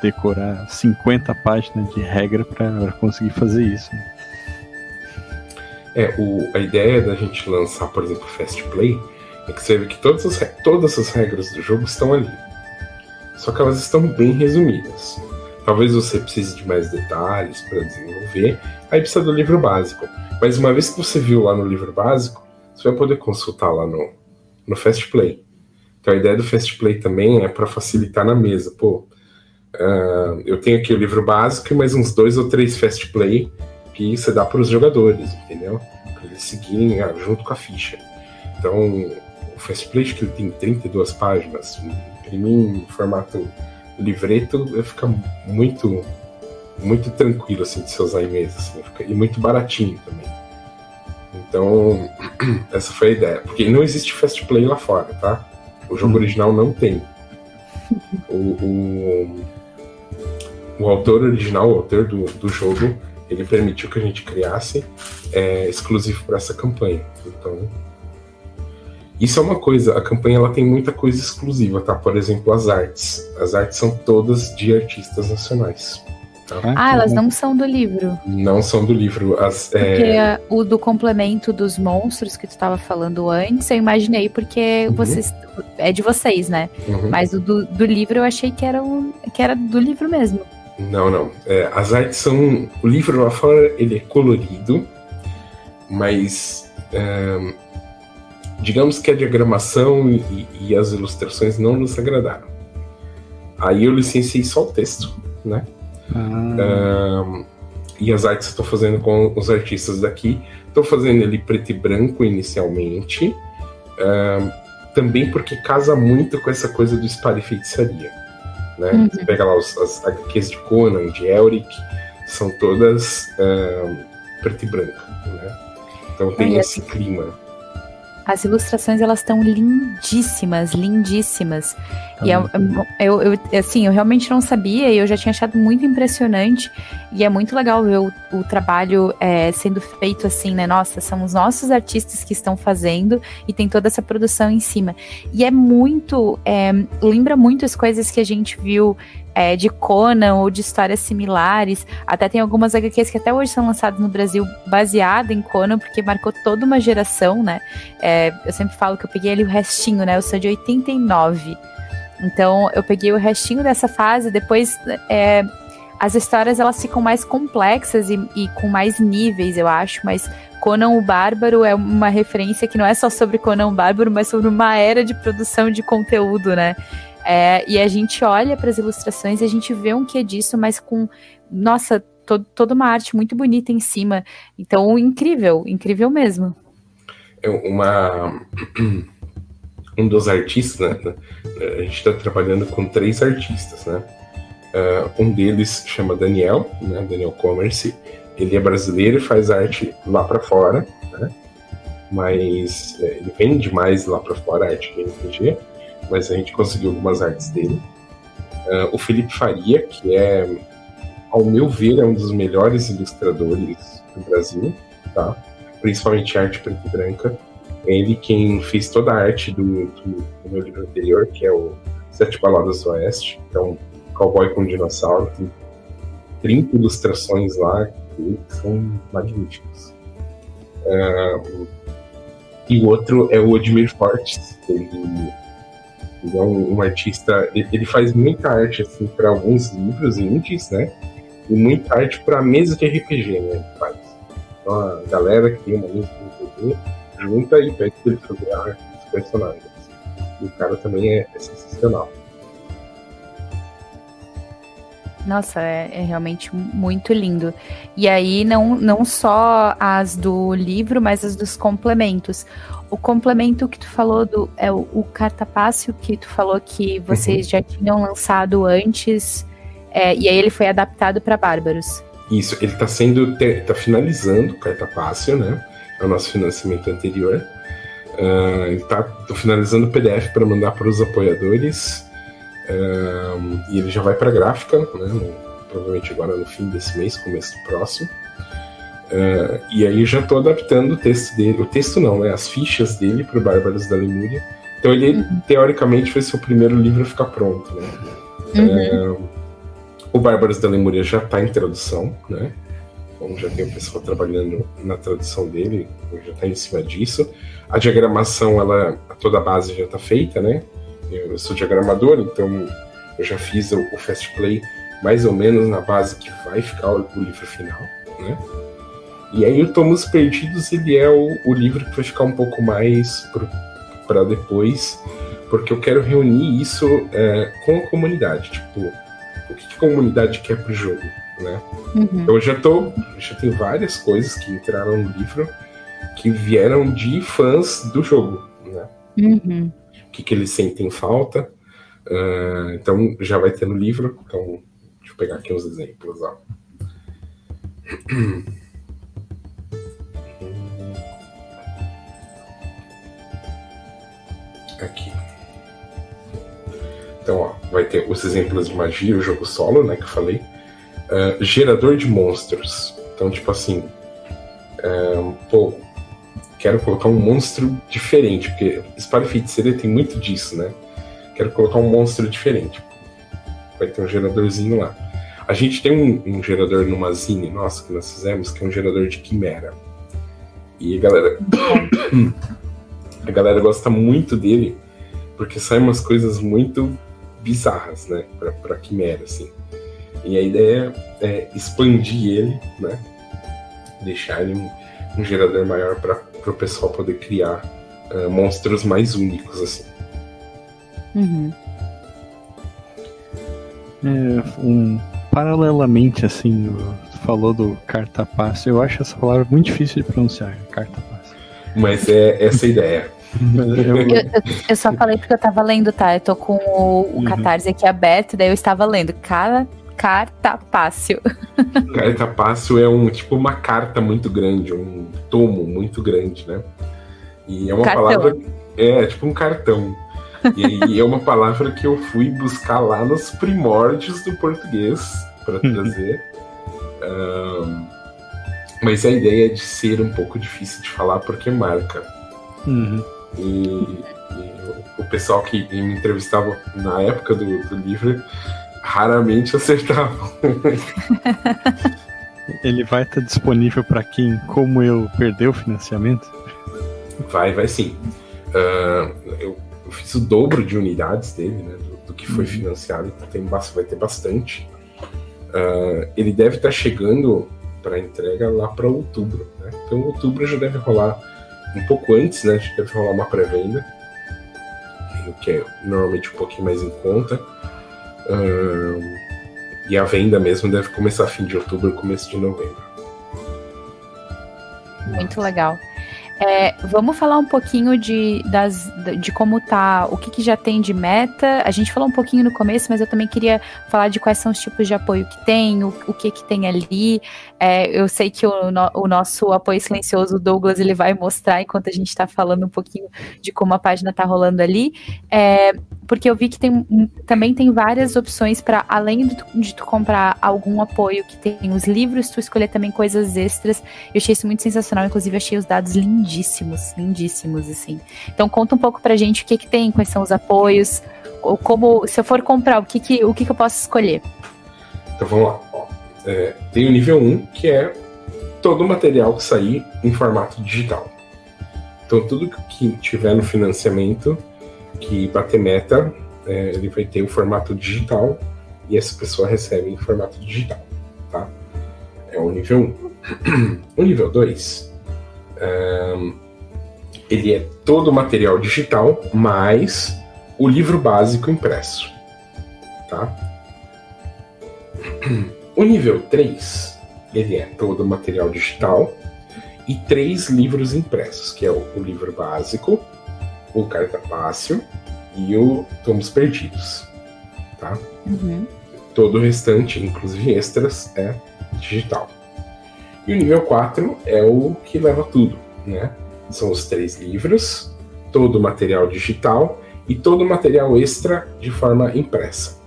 decorar 50 páginas de regra para conseguir fazer isso. Né? É, o, a ideia da gente lançar, por exemplo, Fast Play é que você vê que todas as, todas as regras do jogo estão ali. Só que elas estão bem resumidas. Talvez você precise de mais detalhes para desenvolver, aí precisa do livro básico. Mas uma vez que você viu lá no livro básico, você vai poder consultar lá no, no Fast Play. Então a ideia do Fast Play também é para facilitar na mesa. Pô, uh, eu tenho aqui o livro básico e mais uns dois ou três Fast Play que você dá para os jogadores, entendeu? Para eles seguirem ah, junto com a ficha. Então o Fast Play que ele tem 32 páginas. Imprimir em formato livreto fica muito muito tranquilo assim de se usar em mesa assim, fica, e muito baratinho também. Então, essa foi a ideia. Porque não existe fast play lá fora, tá? O jogo hum. original não tem. O, o, o, autor original, o autor do, do jogo, ele permitiu que a gente criasse é, exclusivo para essa campanha. Então, isso é uma coisa, a campanha ela tem muita coisa exclusiva, tá? Por exemplo, as artes. As artes são todas de artistas nacionais. Tá? Ah, elas não são do livro. Não são do livro. As, é, porque é... o do complemento dos monstros que tu estava falando antes, eu imaginei porque uhum. vocês é de vocês, né? Uhum. Mas o do, do, livro eu achei que era, o, que era do livro mesmo. Não, não. É, as artes são. O livro lá fora ele é colorido, mas. É, digamos que a diagramação e, e as ilustrações não nos agradaram. Aí eu licenciei só o texto, né? Ah. e as artes estou fazendo com os artistas daqui. Estou fazendo ele preto e branco inicialmente. também porque casa muito com essa coisa do espada e feitiçaria. Né? Uhum. Você pega lá os, as HQs de Conan, de Elric, são todas preto e branco. Né? Então tem esse clima. As ilustrações elas estão lindíssimas, lindíssimas. E é, eu, eu, assim, eu realmente não sabia e eu já tinha achado muito impressionante. E é muito legal ver o, o trabalho é, sendo feito assim, né? Nossa, são os nossos artistas que estão fazendo e tem toda essa produção em cima. E é muito, é, lembra muito as coisas que a gente viu é, de Conan ou de histórias similares. Até tem algumas HQs que até hoje são lançadas no Brasil baseada em Conan, porque marcou toda uma geração, né? É, eu sempre falo que eu peguei ali o restinho, né? Eu sou de 89. Então eu peguei o restinho dessa fase, depois é, as histórias elas ficam mais complexas e, e, com mais níveis, eu acho, mas Conan o Bárbaro é uma referência que não é só sobre Conan o Bárbaro, mas sobre uma era de produção de conteúdo, né? É, e a gente olha para as ilustrações e a gente vê um que disso, mas com, nossa, to toda uma arte muito bonita em cima. Então, incrível, incrível mesmo. É uma. Um dos artistas, né? A gente está trabalhando com três artistas, né? Uh, um deles chama Daniel, né? Daniel Commerce. Ele é brasileiro e faz arte lá para fora, né? Mas é, ele vende mais lá para fora arte de RPG mas a gente conseguiu algumas artes dele. Uh, o Felipe Faria, que é, ao meu ver, é um dos melhores ilustradores do Brasil, tá? principalmente arte preta e branca. É ele quem fez toda a arte do, do, do meu livro anterior, que é o Sete Baladas do Oeste, que é um cowboy com um dinossauro. Tem 30 ilustrações lá que são magníficas. Uh, e o outro é o Odmir Fortes. Ele, ele é um, um artista. Ele, ele, faz muita arte assim, para alguns livros indies, né? E muita arte para mesa de RPG, né? Ele faz. Então a galera que tem uma mesa de RPG junta e pede para ele dos personagens. E o cara também é, é sensacional. Nossa, é, é, realmente muito lindo. E aí, não, não só as do livro, mas as dos complementos. O complemento que tu falou do é o, o cartapácio que tu falou que vocês uhum. já tinham lançado antes, é, e aí ele foi adaptado para Bárbaros. Isso, ele está sendo. está finalizando o cartapácio, né? É o nosso financiamento anterior. Uh, ele está finalizando o PDF para mandar para os apoiadores e ele já vai para gráfica, né, provavelmente agora no fim desse mês, começo do próximo. Uh, e aí já estou adaptando o texto dele, o texto não, né, as fichas dele para o Bárbaros da Lemúria. Então ele, uhum. teoricamente, ser o primeiro livro a ficar pronto. Né? Uhum. Uh, o Bárbaros da Lemúria já está em tradução, né? Então já tem o pessoal trabalhando na tradução dele, já está em cima disso. A diagramação, ela, toda a base já está feita, né? eu sou diagramador, então eu já fiz o, o Fast Play mais ou menos na base que vai ficar o, o livro final, né? E aí o Tomos Perdidos, ele é o, o livro que vai ficar um pouco mais para depois, porque eu quero reunir isso é, com a comunidade, tipo, o que, que a comunidade quer pro jogo, né? Uhum. Eu já tô, já tem várias coisas que entraram no livro que vieram de fãs do jogo, né? Uhum que, que eles sentem falta. Uh, então já vai ter no livro. Então, deixa eu pegar aqui uns exemplos. Ó. Aqui. Então, ó, vai ter os exemplos de magia, o jogo solo, né, que eu falei. Uh, gerador de monstros. Então, tipo assim, uh, pô, quero colocar um monstro diferente, porque Espada Feiticeira tem muito disso, né? Quero colocar um monstro diferente. Vai ter um geradorzinho lá. A gente tem um, um gerador numa zine nossa que nós fizemos, que é um gerador de quimera. E a galera. a galera gosta muito dele, porque saem umas coisas muito bizarras, né? Pra, pra quimera, assim. E a ideia é expandir ele, né? Deixar ele um, um gerador maior para o pessoal poder criar uh, monstros mais únicos assim. Uhum. É, um, paralelamente, assim, falou do cartapasso, eu acho essa palavra muito difícil de pronunciar, cartapasso. Mas é essa a ideia. eu, eu, eu, só falei porque eu tava lendo, tá? Eu tô com o, o uhum. Catarse aqui aberto, daí eu estava lendo. Cara, cartapácio. Cartapácio é um tipo uma carta muito grande, um tomo muito grande, né? E é uma cartão. palavra. É, tipo um cartão. E, é uma palavra que eu fui buscar lá nos primórdios do português para uhum. trazer. um, mas a ideia é de ser um pouco difícil de falar porque marca. Uhum. E, e, o pessoal que me entrevistava na época do, do livro raramente acertavam. Ele vai estar disponível para quem, como eu, perdeu o financiamento? Vai, vai sim. Uh, eu, eu, fiz o dobro de unidades dele, né, do, do que foi uhum. financiado, então tem, vai ter bastante. Uh, ele deve estar chegando para entrega lá para outubro. Né? Então, outubro já deve rolar um pouco antes, né? Já deve rolar uma pré-venda, o que é normalmente um pouquinho mais em conta. E a venda mesmo deve começar fim de outubro, começo de novembro. Muito legal. É, vamos falar um pouquinho de, das, de como tá, o que, que, já tem de meta. A gente falou um pouquinho no começo, mas eu também queria falar de quais são os tipos de apoio que tem, o, o que que tem ali. É, eu sei que o, o, nosso apoio silencioso, Douglas, ele vai mostrar enquanto a gente está falando um pouquinho de como a página está rolando ali. É, porque eu vi que tem, também tem várias opções para além de tu, de tu, comprar algum apoio que tem os livros, tu escolher também coisas extras. Eu achei isso muito sensacional, inclusive achei os dados lindíssimos, lindíssimos assim. Então conta um pouco pra gente o que que tem, quais são os apoios, ou como se eu for comprar, o que que o que, que eu posso escolher. Então vamos lá. É, tem o nível 1, que é todo o material que sair em formato digital. Então tudo que tiver no financiamento que bater meta, é, ele vai ter o formato digital e essa pessoa recebe em formato digital, tá? É o nível 1. o nível 2, é, ele é todo material digital mais o livro básico impresso, tá? O nível 3, ele é todo material digital e três livros impressos, que é o, o livro básico, o cartapácio e o Tomos Perdidos, tá? Uhum. Todo o restante, inclusive extras, é digital. E o nível 4 é o que leva tudo, né? São os três livros, todo o material digital e todo o material extra de forma impressa.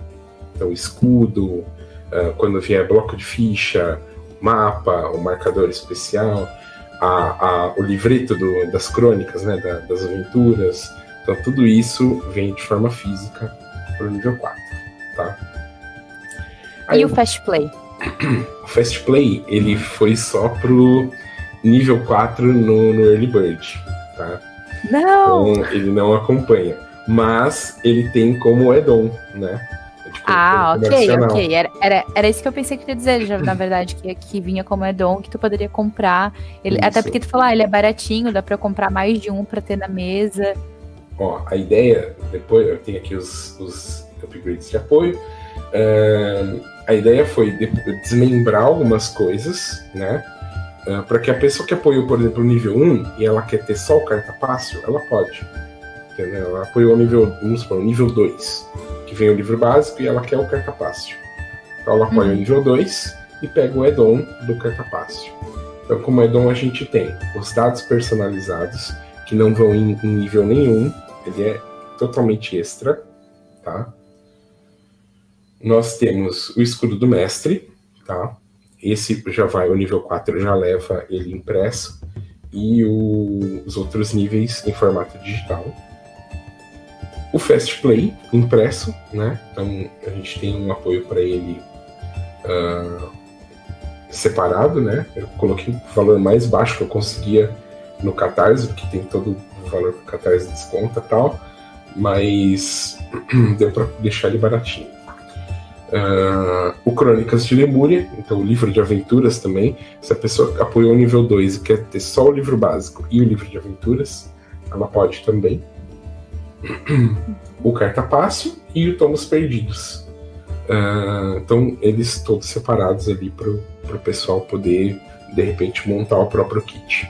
Então, escudo, uh, quando vier bloco de ficha, mapa, o marcador especial, a, a, o livreto do, das crônicas, né, da, das aventuras. Então, tudo isso vem de forma física para o nível 4. Tá? Aí, e o Fast Play? O Fast Play ele foi só pro nível 4 no, no Early Bird. Tá? Não! Então, ele não acompanha. Mas ele tem como add-on, né? Ah, ok, ok. Era, era, era isso que eu pensei que queria dizer, já, na verdade, que, que vinha como add-on, que tu poderia comprar. Ele, até porque tu falou, ah, ele é baratinho, dá pra comprar mais de um pra ter na mesa. Ó, a ideia, depois eu tenho aqui os, os upgrades de apoio. Uh, a ideia foi desmembrar algumas coisas, né? Uh, para que a pessoa que apoiou, por exemplo, o nível 1 e ela quer ter só o carta fácil, ela pode. Entendeu? Ela apoiou o nível, vamos supor, o nível 2 que vem o livro básico e ela quer o cartapácio. Então ela apoia uhum. o nível 2 e pega o Edom do cartapácio. Então, como Edom, a gente tem os dados personalizados, que não vão em, em nível nenhum, ele é totalmente extra, tá? Nós temos o escudo do mestre, tá? Esse já vai, o nível 4 já leva ele impresso, e o, os outros níveis em formato digital o Fast Play impresso, né? Então a gente tem um apoio para ele uh, separado, né? Eu coloquei o valor mais baixo que eu conseguia no Catarse, porque tem todo o valor que o Catarse desconta tal, mas deu para deixar ele baratinho. Uh, o Crônicas de Lemúria, então o livro de aventuras também. Se a pessoa apoiou o nível 2 e quer ter só o livro básico e o livro de aventuras, ela pode também o cartapácio e o Tomos Perdidos. Uh, então, eles todos separados ali para o pessoal poder, de repente, montar o próprio kit.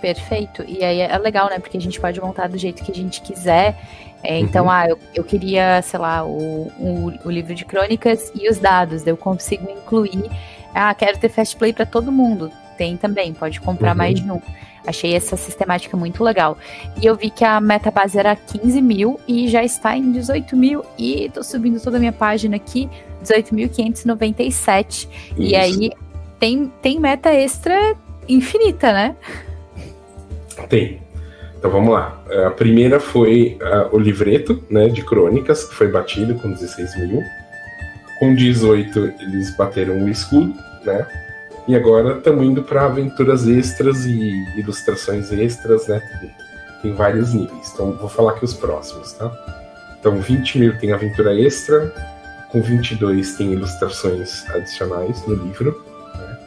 Perfeito. E aí é legal, né? Porque a gente pode montar do jeito que a gente quiser. É, então, uhum. ah, eu, eu queria, sei lá, o, o, o, livro de crônicas e os dados. Eu consigo incluir. Ah, quero ter fast play para todo mundo. Tem também, pode comprar uhum. mais de um. Achei essa sistemática muito legal. E eu vi que a meta base era 15 mil e já está em 18 mil. E tô subindo toda a minha página aqui, 18.597. E aí tem, tem meta extra infinita, né? Tem. Então vamos lá. A primeira foi uh, o livreto né, de crônicas, que foi batido com 16 mil. Com 18 eles bateram o escudo, né? E agora estamos indo para aventuras extras e ilustrações extras, né? Tem vários níveis. Então vou falar aqui os próximos, tá? Então 20 mil tem aventura extra, com 22 tem ilustrações adicionais no livro. Né?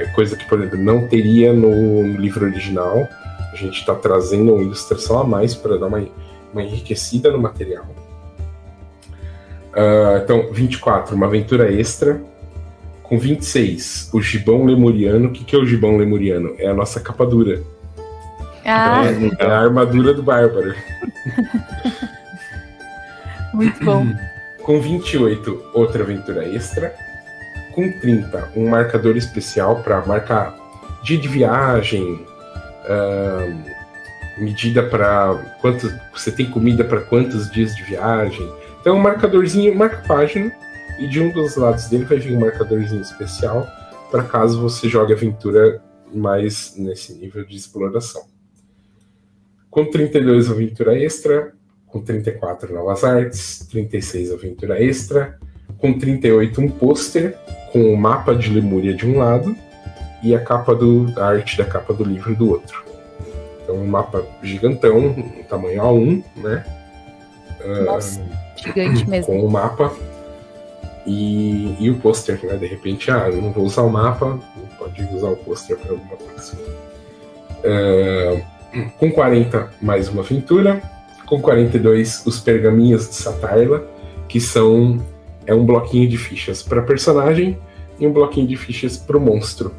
É coisa que, por exemplo, não teria no, livro original. A gente está trazendo uma ilustração a mais para dar uma, uma enriquecida no material. Uh, então, 24, uma aventura extra, com 26, o gibão lemuriano. O que, que é o gibão lemuriano? É a nossa capa dura. Ah. É, é a armadura do bárbaro. Muito bom. Com 28, outra aventura extra. Com 30, um marcador especial para marcar dia de viagem, uh, medida para quanto você tem comida para quantos dias de viagem. Então, um marcadorzinho marca página e de um dos lados dele vai vir um marcadorzinho especial para caso você jogue aventura mais nesse nível de exploração. Com 32 aventura extra, com 34 novas artes, 36 aventura extra, com 38 um pôster com o mapa de Lemúria de um lado e a capa do a arte da capa do livro do outro. Então um mapa gigantão, um tamanho A1, né? Nossa, uh, gigante mesmo. Com o mapa e, e o pôster, né? De repente, ah, eu não vou usar o mapa, pode usar o pôster para alguma coisa. Uh, com 40, mais uma aventura. Com 42, os pergaminhos de Satarla, que são é um bloquinho de fichas para personagem e um bloquinho de fichas para o monstro.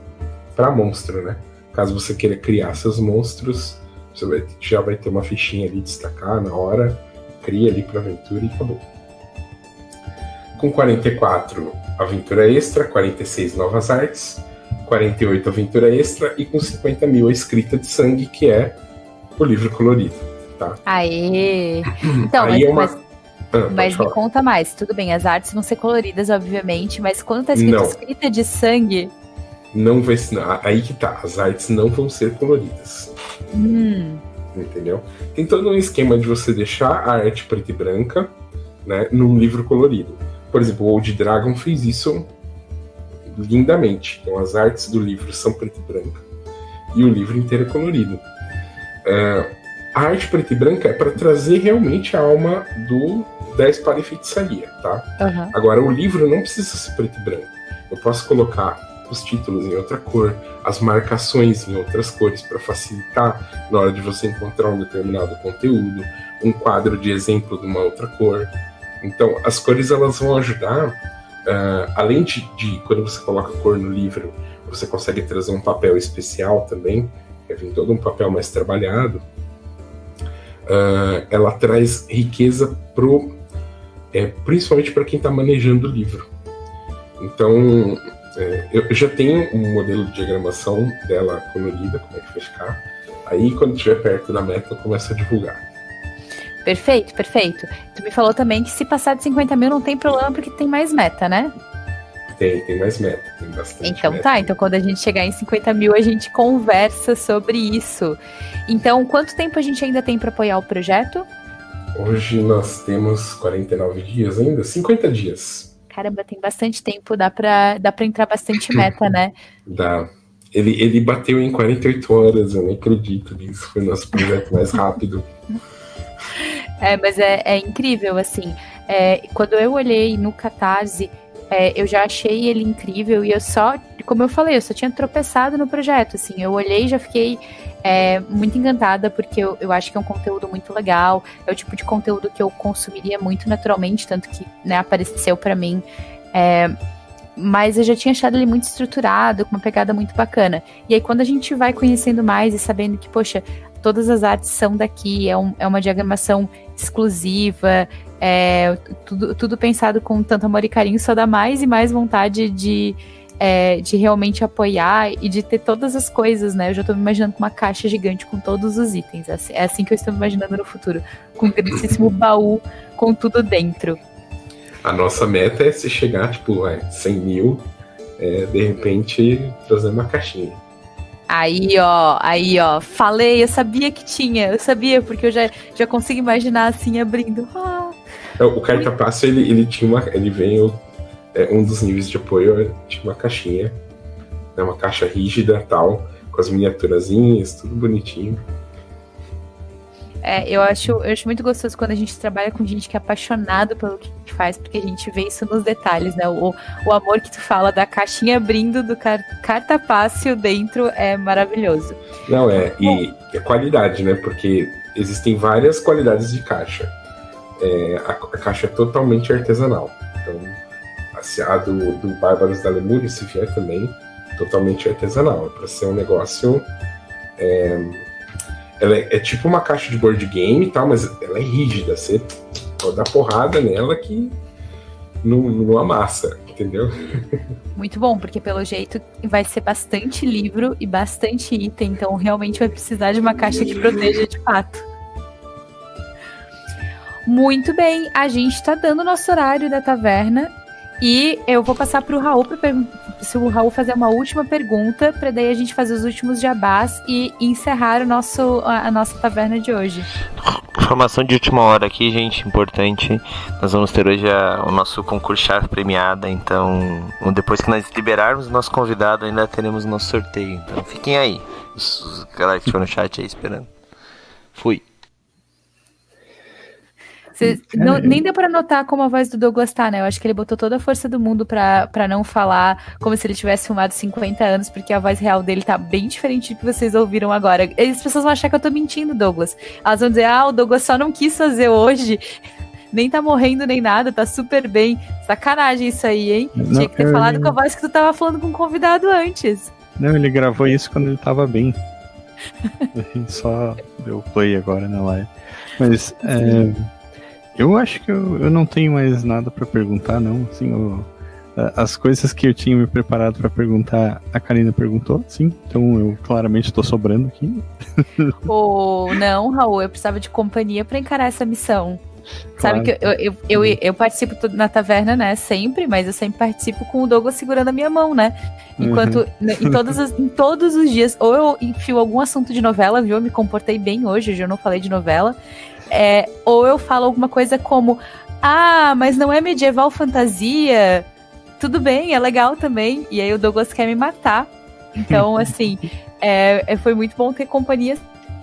Para monstro, né? Caso você queira criar seus monstros, você vai, já vai ter uma fichinha ali destacar na hora, cria ali para aventura e acabou com 44 aventura extra, 46 novas artes, 48 aventura extra e com 50 mil a escrita de sangue, que é o livro colorido. Tá? Aê! Então, Aí mas, é uma... mas, ah, mas me conta mais. Tudo bem, as artes vão ser coloridas, obviamente, mas quando tá escrito não. escrita de sangue. Não vai ser. Aí que tá, as artes não vão ser coloridas. Hum. Entendeu? Tem todo um esquema de você deixar a arte preta e branca né, num livro colorido. Por exemplo, o Old Dragon fez isso lindamente. Então, as artes do livro são preto e branca. E o livro inteiro é colorido. Uh, a arte preta e branca é para trazer realmente a alma do da espada e feitiçaria, tá? Uhum. Agora, o livro não precisa ser preto e branco. Eu posso colocar os títulos em outra cor, as marcações em outras cores para facilitar na hora de você encontrar um determinado conteúdo, um quadro de exemplo de uma outra cor. Então, as cores elas vão ajudar, uh, além de, de, quando você coloca cor no livro, você consegue trazer um papel especial também, que vem todo um papel mais trabalhado. Uh, ela traz riqueza pro, é, principalmente para quem está manejando o livro. Então, é, eu já tenho um modelo de diagramação dela colorida, como é que vai ficar. Aí, quando estiver perto da meta, eu começo a divulgar. Perfeito, perfeito. Tu me falou também que se passar de 50 mil não tem problema porque tem mais meta, né? Tem, tem mais meta, tem bastante. Então meta. tá, então quando a gente chegar em 50 mil a gente conversa sobre isso. Então, quanto tempo a gente ainda tem para apoiar o projeto? Hoje nós temos 49 dias ainda, 50 dias. Caramba, tem bastante tempo, dá pra, dá pra entrar bastante meta, né? Dá. Ele, ele bateu em 48 horas, eu nem acredito nisso. Foi o nosso projeto mais rápido. É, mas é, é incrível, assim. É, quando eu olhei no Catarse, é, eu já achei ele incrível e eu só, como eu falei, eu só tinha tropeçado no projeto, assim. Eu olhei e já fiquei é, muito encantada, porque eu, eu acho que é um conteúdo muito legal. É o tipo de conteúdo que eu consumiria muito naturalmente, tanto que né, apareceu para mim. Mas eu já tinha achado ele muito estruturado, com uma pegada muito bacana. E aí, quando a gente vai conhecendo mais e sabendo que, poxa, todas as artes são daqui, é, um, é uma diagramação exclusiva, é, tudo, tudo pensado com tanto amor e carinho, só dá mais e mais vontade de, é, de realmente apoiar e de ter todas as coisas, né? Eu já estou me imaginando com uma caixa gigante com todos os itens. É assim, é assim que eu estou me imaginando no futuro. Com um grandíssimo baú com tudo dentro. A nossa meta é se chegar, tipo, a 100 mil, é, de repente trazer uma caixinha. Aí, ó, aí, ó, falei, eu sabia que tinha, eu sabia, porque eu já, já consigo imaginar assim abrindo. Ah, é, o carta-passo, ele, ele tinha uma. Ele veio. É, um dos níveis de apoio tinha uma caixinha, né, uma caixa rígida tal, com as miniaturazinhas, tudo bonitinho. É, eu acho, eu acho muito gostoso quando a gente trabalha com gente que é apaixonado pelo que faz, porque a gente vê isso nos detalhes, né? O, o amor que tu fala da caixinha abrindo, do car cartapácio dentro é maravilhoso. Não, é, e é qualidade, né? Porque existem várias qualidades de caixa. É, a, a, caixa é totalmente artesanal. Então, a, a do, do Bárbaros da Lemúria, se vier também, totalmente artesanal. É para ser um negócio. É, ela é, é, tipo uma caixa de board game e tal, mas ela é rígida. Você pode dar porrada nela que numa massa, entendeu? Muito bom, porque pelo jeito vai ser bastante livro e bastante item, então realmente vai precisar de uma caixa que proteja de fato. Muito bem, a gente está dando nosso horário da taverna e eu vou passar para o Raul para se o Raul fazer uma última pergunta, para daí a gente fazer os últimos jabás e encerrar o nosso, a, a nossa taverna de hoje. Informação de última hora aqui, gente, importante. Nós vamos ter hoje a, o nosso concurso chave premiada, então depois que nós liberarmos o nosso convidado, ainda teremos o nosso sorteio. Então fiquem aí, os galera que estão no chat aí esperando. Fui. Cê, não, nem deu para notar como a voz do Douglas tá, né? Eu acho que ele botou toda a força do mundo para não falar como se ele tivesse filmado 50 anos, porque a voz real dele tá bem diferente do que vocês ouviram agora. E as pessoas vão achar que eu tô mentindo, Douglas. Elas vão dizer, ah, o Douglas só não quis fazer hoje. Nem tá morrendo nem nada, tá super bem. Sacanagem isso aí, hein? Não, Tinha que ter falado com a voz que tu tava falando com o convidado antes. Não, ele gravou isso quando ele tava bem. só deu play agora na live. Mas, é, eu acho que eu, eu não tenho mais nada para perguntar, não. Assim, eu, as coisas que eu tinha me preparado para perguntar, a Karina perguntou, sim. Então eu claramente estou sobrando aqui. Ou não, Raul, eu precisava de companhia para encarar essa missão. Claro. Sabe que eu, eu, eu, eu, participo na taverna, né? Sempre, mas eu sempre participo com o Douglas segurando a minha mão, né? Enquanto uhum. Né, em, todos os, em todos os dias, ou eu enfio algum assunto de novela, viu? Eu me comportei bem hoje, hoje eu não falei de novela. É, ou eu falo alguma coisa como: Ah, mas não é medieval fantasia. Tudo bem, é legal também. E aí o Douglas quer me matar. Então, assim, é, é, foi muito bom ter companhia.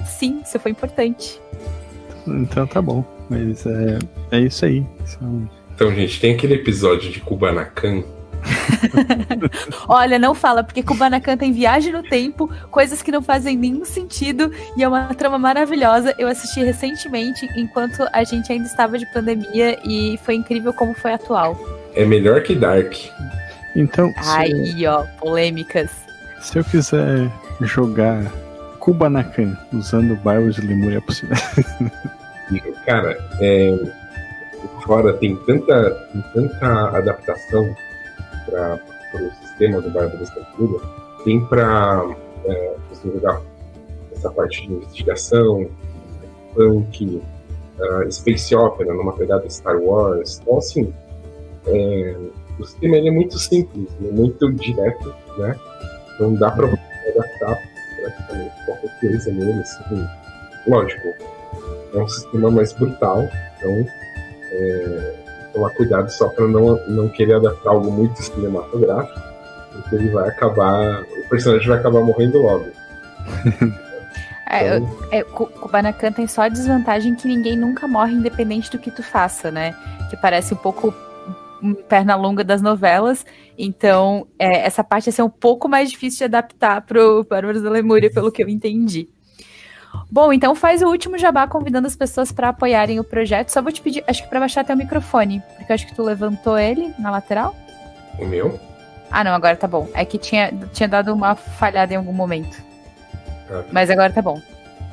Sim, isso foi importante. Então tá bom. Mas é, é isso aí. Então, gente, tem aquele episódio de Kubanacan Olha, não fala, porque Kubanacan tem viagem no tempo, coisas que não fazem nenhum sentido e é uma trama maravilhosa. Eu assisti recentemente, enquanto a gente ainda estava de pandemia, e foi incrível como foi atual. É melhor que Dark. Então. Aí, ó, polêmicas. Se eu quiser jogar Kubanacan usando Barbas de Lemur, é possível. Cara, é, fora tem tanta, tem tanta adaptação para o sistema do Bárbaros da Cultura, tem para é, você jogar essa parte de investigação, punk, uh, space opera, numa pegada Star Wars. Então, assim, é, o sistema é muito simples, é muito direto, né? Então dá para adaptar praticamente qualquer coisa nele. Assim. Lógico, é um sistema mais brutal, então é, tomar cuidado só para não, não querer adaptar algo muito cinematográfico, porque ele vai acabar. O personagem vai acabar morrendo logo. É, então... é, Kubanacan tem só a desvantagem que ninguém nunca morre independente do que tu faça, né? Que parece um pouco perna longa das novelas. Então, é, essa parte ia ser um pouco mais difícil de adaptar pro Bárbaros da Lemúria, pelo que eu entendi. Bom, então faz o último jabá convidando as pessoas para apoiarem o projeto. Só vou te pedir, acho que para baixar até o microfone, porque acho que tu levantou ele na lateral. O meu? Ah, não, agora tá bom. É que tinha, tinha dado uma falhada em algum momento. Ah. Mas agora tá bom.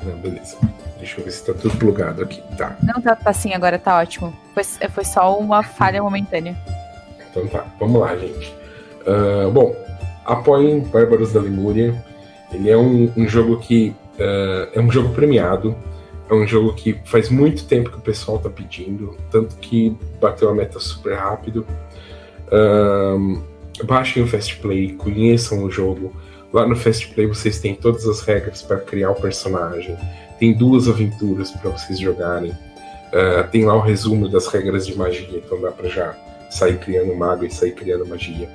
Não, beleza. Deixa eu ver se tá tudo plugado aqui. Tá. Não, tá, tá sim, agora tá ótimo. Foi, foi só uma falha momentânea. Então tá, vamos lá, gente. Uh, bom, apoiem Bárbaros da Lemúria. Ele é um, um jogo que Uh, é um jogo premiado, é um jogo que faz muito tempo que o pessoal tá pedindo, tanto que bateu a meta super rápido. Baixem o Fast Play, conheçam o jogo. Lá no Fast Play vocês têm todas as regras para criar o personagem. Tem duas aventuras para vocês jogarem. Uh, tem lá o resumo das regras de magia, então dá para já sair criando mago e sair criando magia.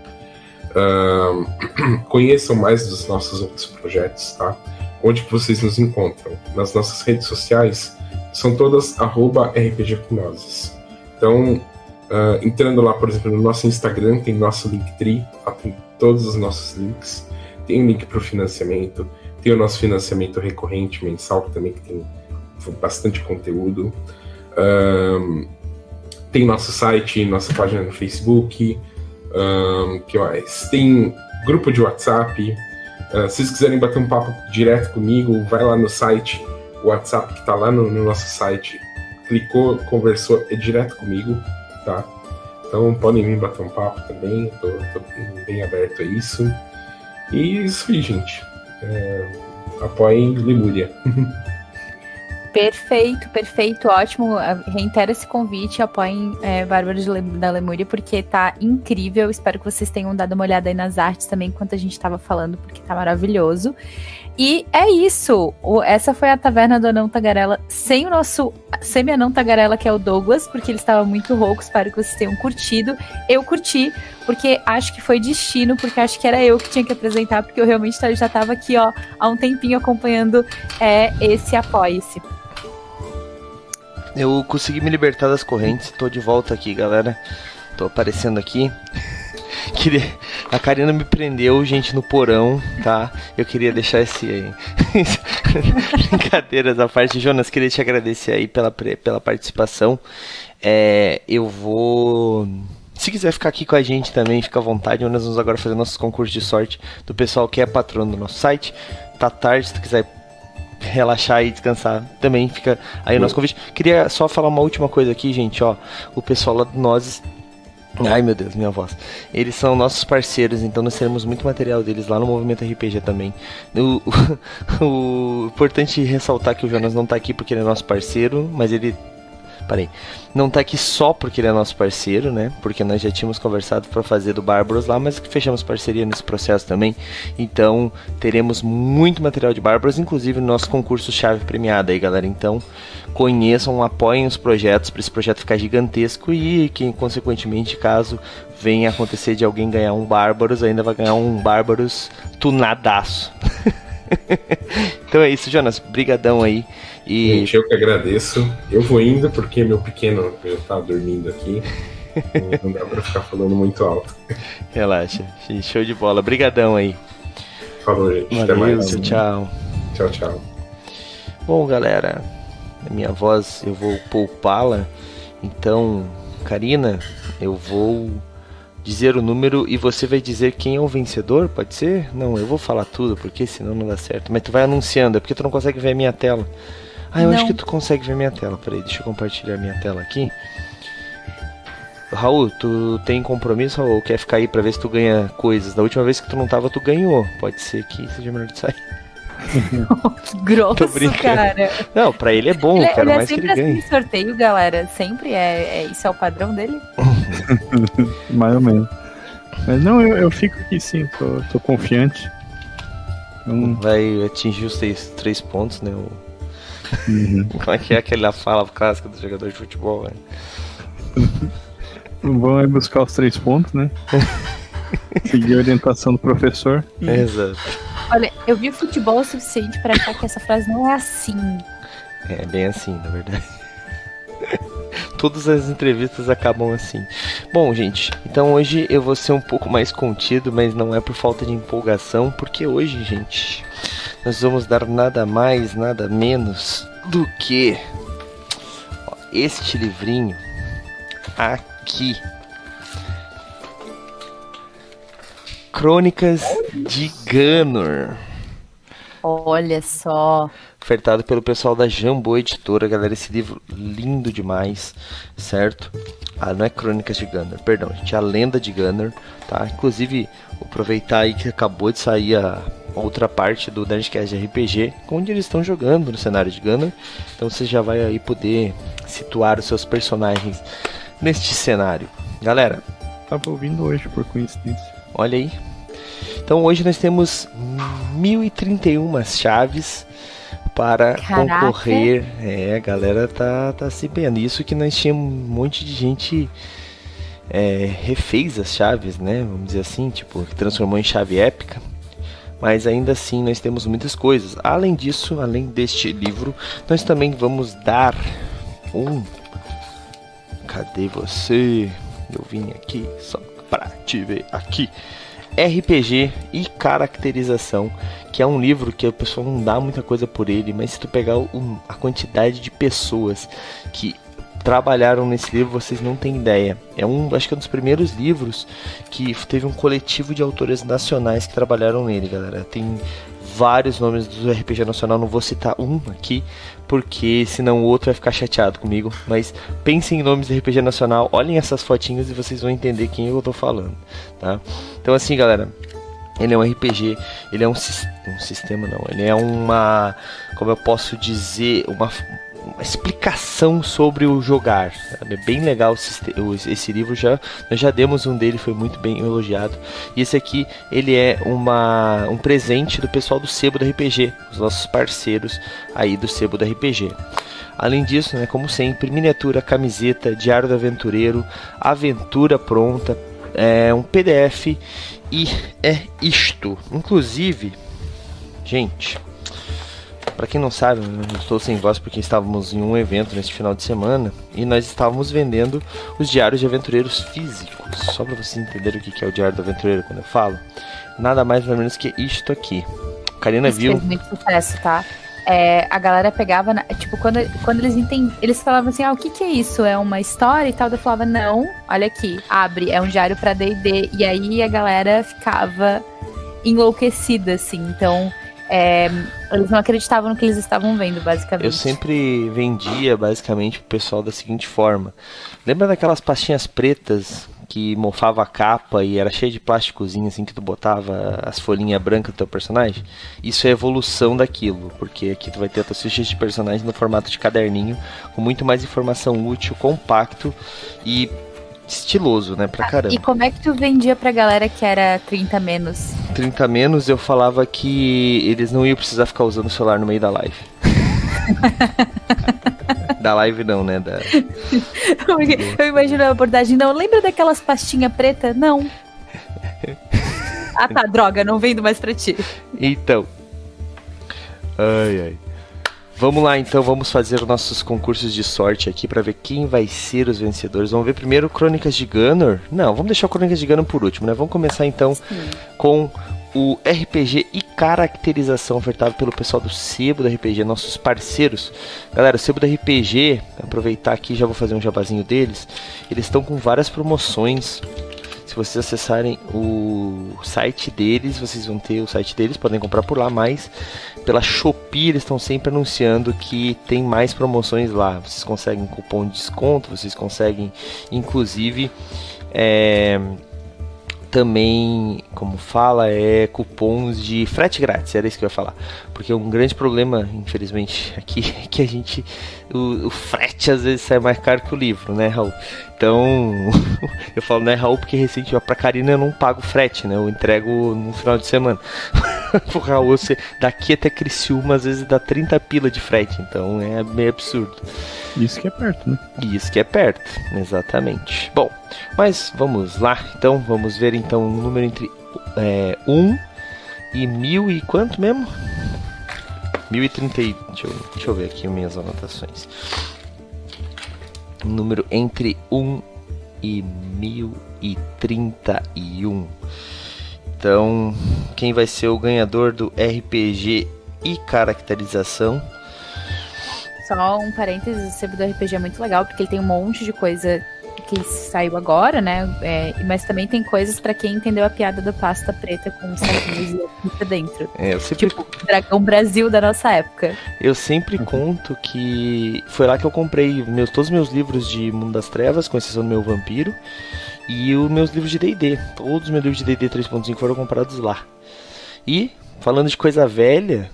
Conheçam mais dos nossos outros projetos, tá? Onde que vocês nos encontram. Nas nossas redes sociais são todas @rpgcognosis. Então, uh, entrando lá, por exemplo, no nosso Instagram, tem nosso Linktree, lá tem todos os nossos links. Tem um link para o financiamento, tem o nosso financiamento recorrente mensal, que também tem bastante conteúdo. Um, tem nosso site, nossa página no Facebook. Um, que mais? Tem grupo de WhatsApp, Se vocês quiserem bater um papo direto comigo, vai lá no site, o WhatsApp que está lá no, no, nosso site. Clicou, conversou, é direto comigo, tá? Então podem vir bater um papo também, tô, tô bem, bem, aberto a isso. E isso aí, gente. É, apoiem Lemúria. Perfeito, perfeito, ótimo. Reitero esse convite, apoiem é, Bárbaros da Lemúria, porque tá incrível. Espero que vocês tenham dado uma olhada aí nas artes também, enquanto a gente tava falando, porque tá maravilhoso. E é isso. Essa foi a Taverna do Anão Tagarela, sem o nosso semi-anão Tagarela, que é o Douglas, porque ele estava muito rouco. Espero que vocês tenham curtido. Eu curti, porque acho que foi destino, porque acho que era eu que tinha que apresentar, porque eu realmente já estava aqui, ó, há um tempinho acompanhando é, esse Apoie-se. Eu consegui me libertar das correntes, tô de volta aqui, galera. Tô aparecendo aqui. Queria... A Karina me prendeu, gente, no porão, tá? Eu queria deixar esse aí. Brincadeiras à parte. Jonas, queria te agradecer aí pela, pela participação. É, eu vou. Se quiser ficar aqui com a gente também, fica à vontade. Nós vamos agora fazer nossos concursos de sorte do pessoal que é patrono do nosso site. Tá tarde, se tu quiser relaxar e descansar também fica aí o nosso convite. Queria só falar uma última coisa aqui, gente, ó. O pessoal lá do Nozes Ai meu Deus, minha voz. Eles são nossos parceiros, então nós teremos muito material deles lá no Movimento RPG também. O, o, o importante ressaltar que o Jonas não tá aqui porque ele é nosso parceiro, mas ele Parei. Não tá aqui só porque ele é nosso parceiro, né? Porque nós já tínhamos conversado para fazer do Bárbaros lá, mas fechamos parceria nesse processo também. Então, teremos muito material de Bárbaros, inclusive no nosso concurso chave premiada aí, galera. Então, conheçam, apoiem os projetos para esse projeto ficar gigantesco e que, consequentemente, caso venha acontecer de alguém ganhar um Bárbaros, ainda vai ganhar um Bárbaros tunadaço. então é isso, Jonas. Brigadão aí. E... Gente, eu que agradeço. Eu vou indo porque meu pequeno já tá dormindo aqui. Não dá pra ficar falando muito alto. Relaxa. Show de bola. Brigadão aí. Falou, gente. Valeu, Até mais. Tchau, tchau. Tchau, tchau. Bom, galera, a minha voz eu vou poupá-la. Então, Karina, eu vou dizer o número e você vai dizer quem é o vencedor, pode ser? Não, eu vou falar tudo, porque senão não dá certo. Mas tu vai anunciando, é porque tu não consegue ver a minha tela. Ah, eu não. acho que tu consegue ver minha tela. Peraí, deixa eu compartilhar minha tela aqui. Raul, tu tem compromisso ou quer ficar aí pra ver se tu ganha coisas? Da última vez que tu não tava, tu ganhou. Pode ser que seja melhor de sair. que grosso, cara. Não, pra ele é bom, ele, é- quero ele é mais que ele ganhe. Assim sorteio, galera. Sempre é, é, isso é o padrão dele? mais ou menos. Mas não, eu, eu fico aqui sim, tô, tô confiante. Então... Vai atingir os três, três pontos, né? O... Uhum. Como é que é aquela fala clássica do jogador de futebol, né? Vão buscar os três pontos, né? Seguir a orientação do professor. Exato. Olha, eu vi futebol o suficiente para achar que essa frase não é assim. É bem assim, na verdade. Todas as entrevistas acabam assim. Bom, gente, então hoje eu vou ser um pouco mais contido, mas não é por falta de empolgação, porque hoje, gente, nós vamos dar nada mais, nada menos do que este livrinho aqui. Crônicas de Gunner. Olha só. Ofertado pelo pessoal da Jambô Editora, galera. Esse livro lindo demais, certo? Ah, não é Crônicas de Gunner, perdão, gente. É a Lenda de Gunner, tá? Inclusive, aproveitar aí que acabou de sair a outra parte do Nerdcast de RPG, onde eles estão jogando no cenário de Gunner. Então você já vai aí poder situar os seus personagens neste cenário. Galera, tava ouvindo hoje por coincidência. Olha aí. Então hoje nós temos 1031 chaves para Caraca. concorrer. É, a galera tá, tá se vendo. Isso que nós tínhamos um monte de gente é, refez as chaves, né? Vamos dizer assim, tipo, que transformou em chave épica. Mas ainda assim nós temos muitas coisas. Além disso, além deste livro, nós também vamos dar um. Cadê você? Eu vim aqui só para te ver aqui. RPG e caracterização, que é um livro que a pessoa não dá muita coisa por ele, mas se tu pegar o, a quantidade de pessoas que trabalharam nesse livro, vocês não têm ideia. É um, acho que é um dos primeiros livros que teve um coletivo de autores nacionais que trabalharam nele, galera. Tem vários nomes do RPG Nacional, não vou citar um aqui, porque senão o outro vai ficar chateado comigo. Mas pensem em nomes de RPG Nacional, olhem essas fotinhas e vocês vão entender quem eu tô falando, tá? Então assim, galera, ele é um RPG, ele é um, um sistema não, ele é uma, como eu posso dizer, uma uma explicação sobre o jogar. É bem legal esse livro já nós já demos um dele, foi muito bem elogiado. E esse aqui ele é uma um presente do pessoal do Sebo do RPG, os nossos parceiros aí do Sebo do RPG. Além disso, né, como sempre, miniatura, camiseta, diário do aventureiro, aventura pronta, é um PDF e é isto. Inclusive, gente, para quem não sabe, eu estou sem voz porque estávamos em um evento neste final de semana e nós estávamos vendendo os diários de aventureiros físicos. Só para vocês entenderem o que é o diário do aventureiro quando eu falo, nada mais ou menos que isto aqui. Karina Isso viu. Fez muito sucesso, tá? É, a galera pegava, na, tipo, quando, quando eles entendem, eles falavam assim, ah, o que que é isso? É uma história e tal? Eu falava, não, olha aqui, abre, é um diário pra D&D. E aí a galera ficava enlouquecida, assim, então é, eles não acreditavam no que eles estavam vendo, basicamente. Eu sempre vendia, basicamente, pro pessoal da seguinte forma. Lembra daquelas pastinhas pretas que mofava a capa e era cheio de plásticozinho assim que tu botava as folhinhas brancas do teu personagem? Isso é evolução daquilo, porque aqui tu vai ter a tua ficha de personagem no formato de caderninho, com muito mais informação útil, compacto e estiloso, né, pra caramba. E como é que tu vendia pra galera que era 30 menos? 30 menos, eu falava que eles não iam precisar ficar usando o celular no meio da live. da live não, né? Da... eu imagino a abordagem, não. Lembra daquelas pastinhas preta? Não. Ah tá, droga, não vendo mais pra ti. Então. Ai, ai. Vamos lá então, vamos fazer os nossos concursos de sorte aqui para ver quem vai ser os vencedores. Vamos ver primeiro Crônicas de Gunner. Não, vamos deixar o Crônicas de Gunner por último, né? Vamos começar então Sim. com o RPG e caracterização ofertado pelo pessoal do Sebo do RPG, nossos parceiros. Galera, o Sebo do RPG, aproveitar aqui, já vou fazer um jabazinho deles. Eles estão com várias promoções se vocês acessarem o site deles, vocês vão ter o site deles, podem comprar por lá, mas pela Shopee eles estão sempre anunciando que tem mais promoções lá. Vocês conseguem cupom de desconto, vocês conseguem inclusive é, também, como fala, é cupons de frete grátis, era isso que eu ia falar. Porque um grande problema, infelizmente, aqui é que a gente. O, o frete às vezes sai mais caro que o livro, né, Raul? Então, eu falo, né, Raul, porque recente pra Karina eu não pago frete, né? Eu entrego no final de semana. Pro Raul, você, daqui até Criciúma, às vezes dá 30 pila de frete, então é meio absurdo. Isso que é perto, né? Isso que é perto, exatamente. Bom, mas vamos lá, então, vamos ver então um número entre é, 1 e mil e quanto mesmo? 1030 e... Deixa eu, deixa eu ver aqui minhas anotações. Um número entre 1 e 1031. Então, quem vai ser o ganhador do RPG e caracterização só um parênteses, o sebo do RPG é muito legal, porque ele tem um monte de coisa que saiu agora, né? É, mas também tem coisas para quem entendeu a piada da pasta preta com sardinhas e pizza dentro. É, eu sempre... Tipo, Dragão Brasil da nossa época. Eu sempre conto que foi lá que eu comprei meus, todos os meus livros de Mundo das Trevas, com exceção do meu vampiro, e os meus livros de D&D. Todos os meus livros de D&D 3.5 foram comprados lá. E, falando de coisa velha,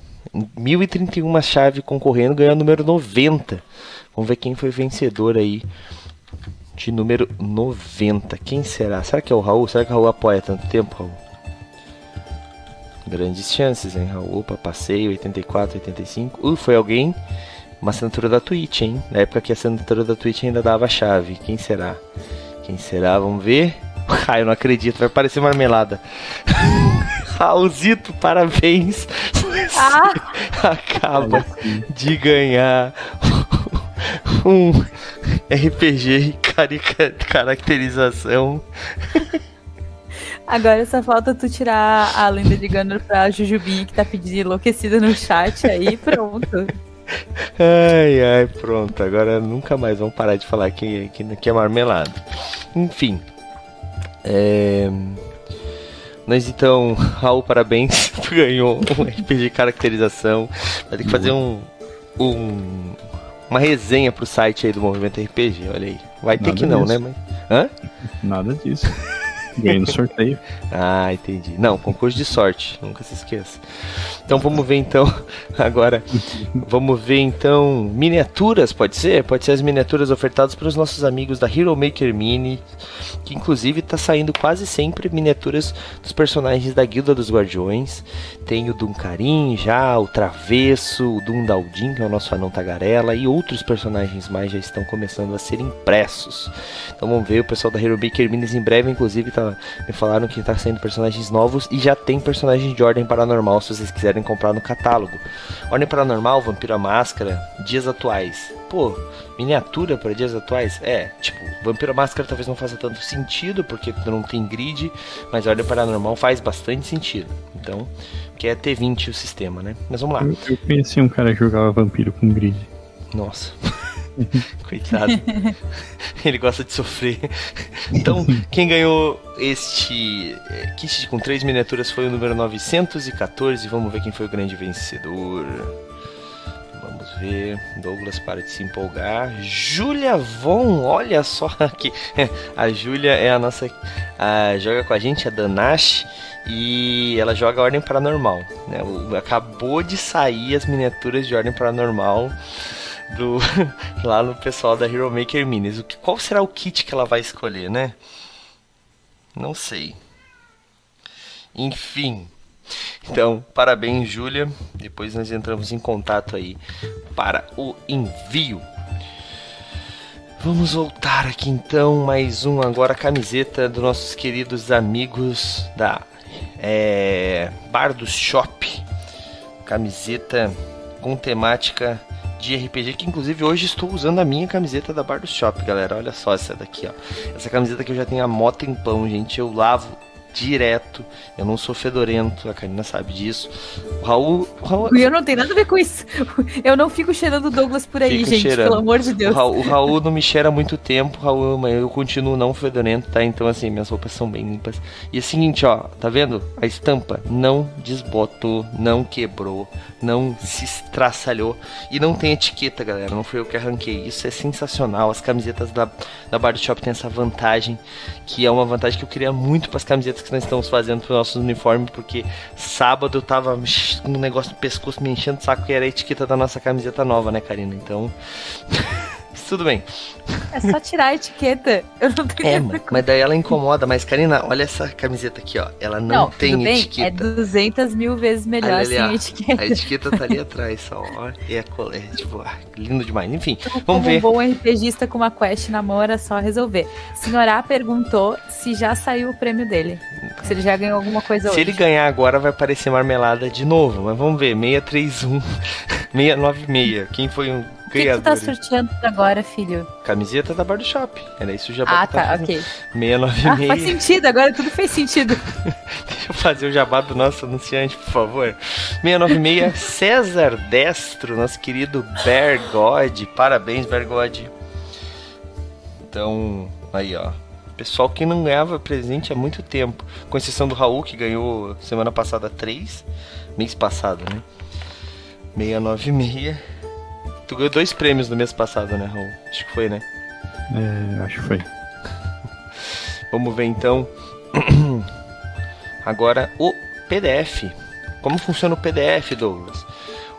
1031 chave concorrendo, ganhou o número 90. Vamos ver quem foi vencedor aí de número 90. Quem será? Será que é o Raul? Será que o Raul apoia tanto tempo, Raul? Grandes chances, hein, Raul? Opa, passeio, 84, 85. Uh, foi alguém? Uma assinatura da Twitch, hein? Na época que a assinatura da Twitch ainda dava chave. Quem será? Quem será? Vamos ver. Ah, eu não acredito, vai parecer marmelada. Raulzito, parabéns. Ah. acaba de ganhar um RPG e caracterização. Agora só falta tu tirar a lenda de Gunner pra Jujubi que tá pedindo enlouquecida no chat aí pronto. Ai, ai, pronto. Agora nunca mais vamos parar de falar que, que, que é marmelada. Enfim. É... Nós então, Raul, parabéns. Tu ganhou um RPG caracterização. Vai ter que fazer um. um uma resenha pro site aí do Movimento RPG, olha aí. Vai ter Nada que não, disso. né? Mas... Hã? Nada disso. Ganhei no sorteio. Ah, entendi. Não, concurso de sorte, nunca se esqueça. Então vamos ver então agora. Vamos ver então miniaturas, pode ser? Pode ser as miniaturas ofertadas pelos nossos amigos da Hero Maker Mini, que inclusive tá saindo quase sempre miniaturas dos personagens da Guilda dos Guardiões. Tem o Duncarim já, o Travesso, o Dundaldin, que é o nosso anão tagarela, e outros personagens mais já estão começando a ser impressos. Então vamos ver, o pessoal da Hero Maker Minis em breve, inclusive, tá, me falaram que tá saindo personagens novos e já tem personagens de Ordem Paranormal, se vocês quiserem comprar no catálogo. Ordem Paranormal, Vampiro à Máscara, dias atuais. Pô, miniatura para dias atuais? É, tipo, Vampiro à Máscara talvez não faça tanto sentido, porque não tem grid, mas Ordem Paranormal faz bastante sentido. Então, que é T20 o sistema, né? Mas vamos lá. Eu, eu conheci um cara que jogava vampiro com grid. Nossa. Coitado. Ele gosta de sofrer. Então, quem ganhou este eh, kit com três miniaturas foi o número 914. Vamos ver quem foi o grande vencedor. Vamos ver. Douglas para de se empolgar. Júlia Von, olha só aqui. A Júlia é a nossa. A, joga com a gente, a Danash. E ela joga Ordem Paranormal. Né? Acabou de sair as miniaturas de Ordem Paranormal do lá no pessoal da Hero Maker Minis. O que, qual será o kit que ela vai escolher, né? Não sei. Enfim. Então, parabéns, Júlia. Depois nós entramos em contato aí para o envio. Vamos voltar aqui então, mais um agora camiseta dos nossos queridos amigos da é, Bar do Shop. Camiseta com temática de RPG, que inclusive hoje estou usando a minha camiseta da Bar do Shop, galera. Olha só essa daqui, ó. Essa camiseta que eu já tenho há mó tempão, gente. Eu lavo direto. Eu não sou fedorento, a Karina sabe disso. O Raul. O Raul Eu não tenho nada a ver com isso. Eu não fico cheirando Douglas por aí, Fica gente. cheirando. Pelo amor de O Deus. Raul, o Raul não me cheira há muito tempo, Raul, mas eu continuo não fedorento, tá? Então, assim, minhas roupas são bem limpas. E é o seguinte, ó, tá vendo? A estampa não desbotou, não quebrou, não se estraçalhou. E não tem etiqueta, galera, não foi eu que arranquei. Isso é sensacional. As camisetas da, da Bar Shop têm essa vantagem, que é uma vantagem que eu queria muito para as camisetas que nós estamos fazendo pro nosso uniforme, porque sábado eu tava com um negócio no pescoço me enchendo o saco, que era a etiqueta da nossa camiseta nova, né, Karina? Então. Tudo bem. É só tirar a etiqueta. Eu não tenho É, mano, mas daí ela incomoda. Mas, Karina, olha essa camiseta aqui, ó. Ela não, Não, tem tudo bem? É etiqueta. 200 mil vezes melhor ali, sem ó. etiqueta. A etiqueta tá ali atrás, ó. ó. E a cole... é, tipo, ah, lindo demais. Enfim, Como vamos um ver. bom RPGista com uma quest na mão era só resolver. Senhora perguntou se já saiu o prêmio dele. Se ele já ganhou alguma coisa Se hoje. ele ganhar agora, vai aparecer marmelada de novo. Mas vamos ver. 631, 696. Quem foi um O que, que tu tá sorteando agora, filho? Camiseta da Bar do Shop. Era isso já Ah, tá, ok. 696. Ah, faz sentido, agora tudo fez sentido. Deixa eu fazer o jabá do nosso anunciante, por favor. 696, César Destro, nosso querido Bear God. Parabéns, Bear God. Então, aí ó. Pessoal que não ganhava presente há muito tempo. Com exceção do Raul, que ganhou semana passada 3. Mês passado, né? 696. Tu ganhou dois prêmios no mês passado, né, Raul? Acho que foi, né? É, acho que foi. Vamos ver então. Agora o PDF. Como funciona o PDF, Douglas?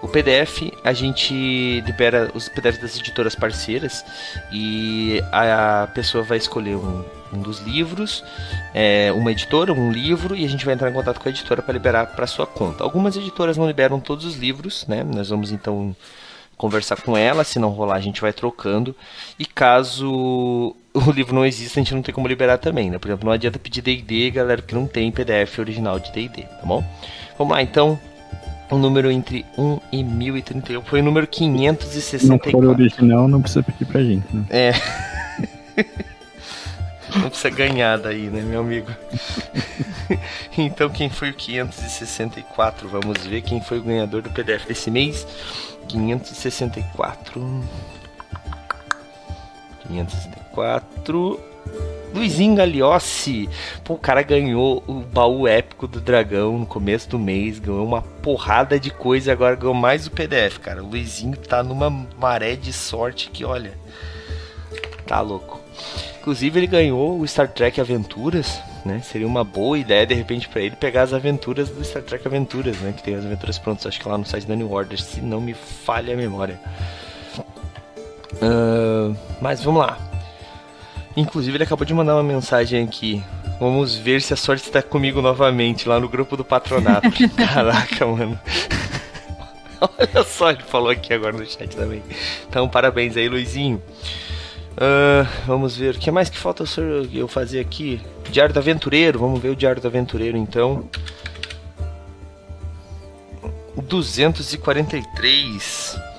O PDF a gente libera os PDFs das editoras parceiras e a pessoa vai escolher um, um dos livros, é, uma editora, um livro e a gente vai entrar em contato com a editora para liberar para sua conta. Algumas editoras não liberam todos os livros, né? Nós vamos então conversar com ela, se não rolar a gente vai trocando. E caso o livro não exista, a gente não tem como liberar também, né? Por exemplo, não adianta pedir D&D, galera, que não tem PDF original de D&D, tá bom? Vamos lá, então. Um número entre 1 e 1031 foi o número Se não for 564. original, não precisa pedir pra gente, né? É. Não precisa ganhar daí, né, meu amigo? então, quem foi o 564? Vamos ver quem foi o ganhador do PDF desse mês. 564. 564. Luizinho Galiossi. Pô, o cara ganhou o baú épico do dragão no começo do mês, ganhou uma porrada de coisa e agora ganhou mais o PDF, cara. O Luizinho tá numa maré de sorte que, olha, tá louco. Inclusive ele ganhou o Star Trek Aventuras, né? Seria uma boa ideia de repente para ele pegar as aventuras do Star Trek Aventuras, né? Que tem as aventuras prontas, acho que lá no site da New Order, se não me falha a memória. Uh, mas vamos lá. Inclusive ele acabou de mandar uma mensagem aqui. Vamos ver se a sorte está comigo novamente lá no grupo do patronato. Caraca, mano. Olha só, ele falou aqui agora no chat também. Então, parabéns aí, Luizinho. Uh, vamos ver, o que mais que falta eu fazer aqui? Diário do Aventureiro, vamos ver o Diário do Aventureiro então. 243.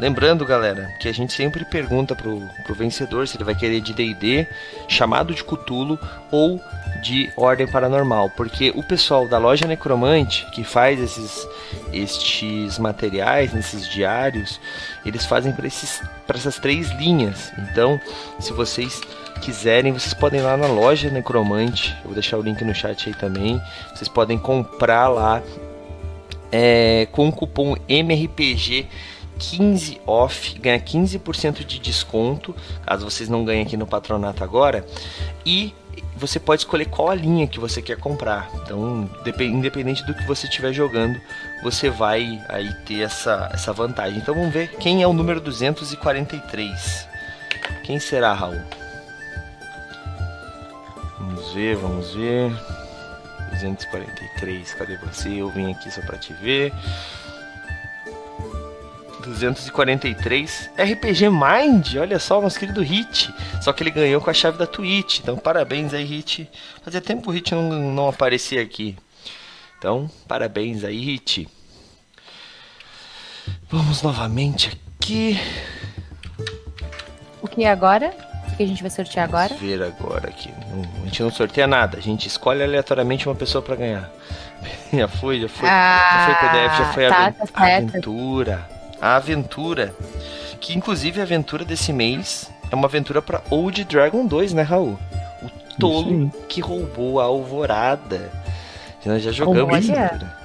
Lembrando, galera, que a gente sempre pergunta pro, pro vencedor se ele vai querer de D&D, chamado de Cutulo ou de Ordem Paranormal, porque o pessoal da loja Necromante que faz esses estes materiais, nesses diários, eles fazem para esses para essas três linhas. Então, se vocês quiserem, vocês podem ir lá na loja Necromante, eu vou deixar o link no chat aí também. Vocês podem comprar lá é, com o cupom MRPG 15 off, ganha 15% de desconto, caso vocês não ganhem aqui no patronato agora. E você pode escolher qual a linha que você quer comprar. Então, independente do que você estiver jogando, você vai aí ter essa, essa vantagem. Então vamos ver quem é o número 243. Quem será, Raul? Vamos ver, vamos ver. 243, cadê você? Eu vim aqui só para te ver. 243 RPG Mind, olha só, nosso querido Hit. Só que ele ganhou com a chave da Twitch. Então, parabéns aí, Hit. Fazia tempo que o Hit não, não aparecia aqui. Então, parabéns aí, Hit. Vamos novamente aqui. O que agora? O que a gente vai sortear agora? Vamos ver agora aqui. a gente não sorteia nada. A gente escolhe aleatoriamente uma pessoa para ganhar. já foi, já foi. Ah, já foi PDF, já foi tá, a tá aventura a aventura, que inclusive a aventura desse mês é uma aventura para Old Dragon 2, né, Raul? O tolo que roubou a alvorada. Nós já jogamos essa aventura.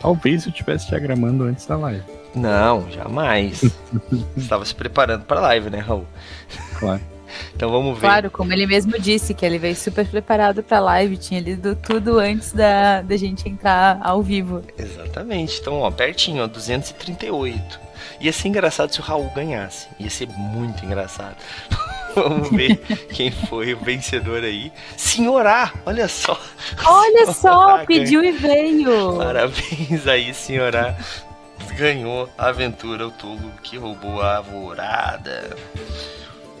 Talvez eu estivesse diagramando antes da live. Não, jamais. Estava se preparando para a live, né, Raul? Claro. Então vamos ver. Claro, como ele mesmo disse, que ele veio super preparado para a live, tinha lido tudo antes da, da gente entrar ao vivo. Exatamente. Então, ó, pertinho, ó, 238. Ia ser engraçado se o Raul ganhasse. Ia ser muito engraçado. Vamos ver quem foi o vencedor aí. Senhorá, olha só. Olha só, pediu e veio. Parabéns aí, senhorá. Ganhou a aventura, o tolo que roubou a alvorada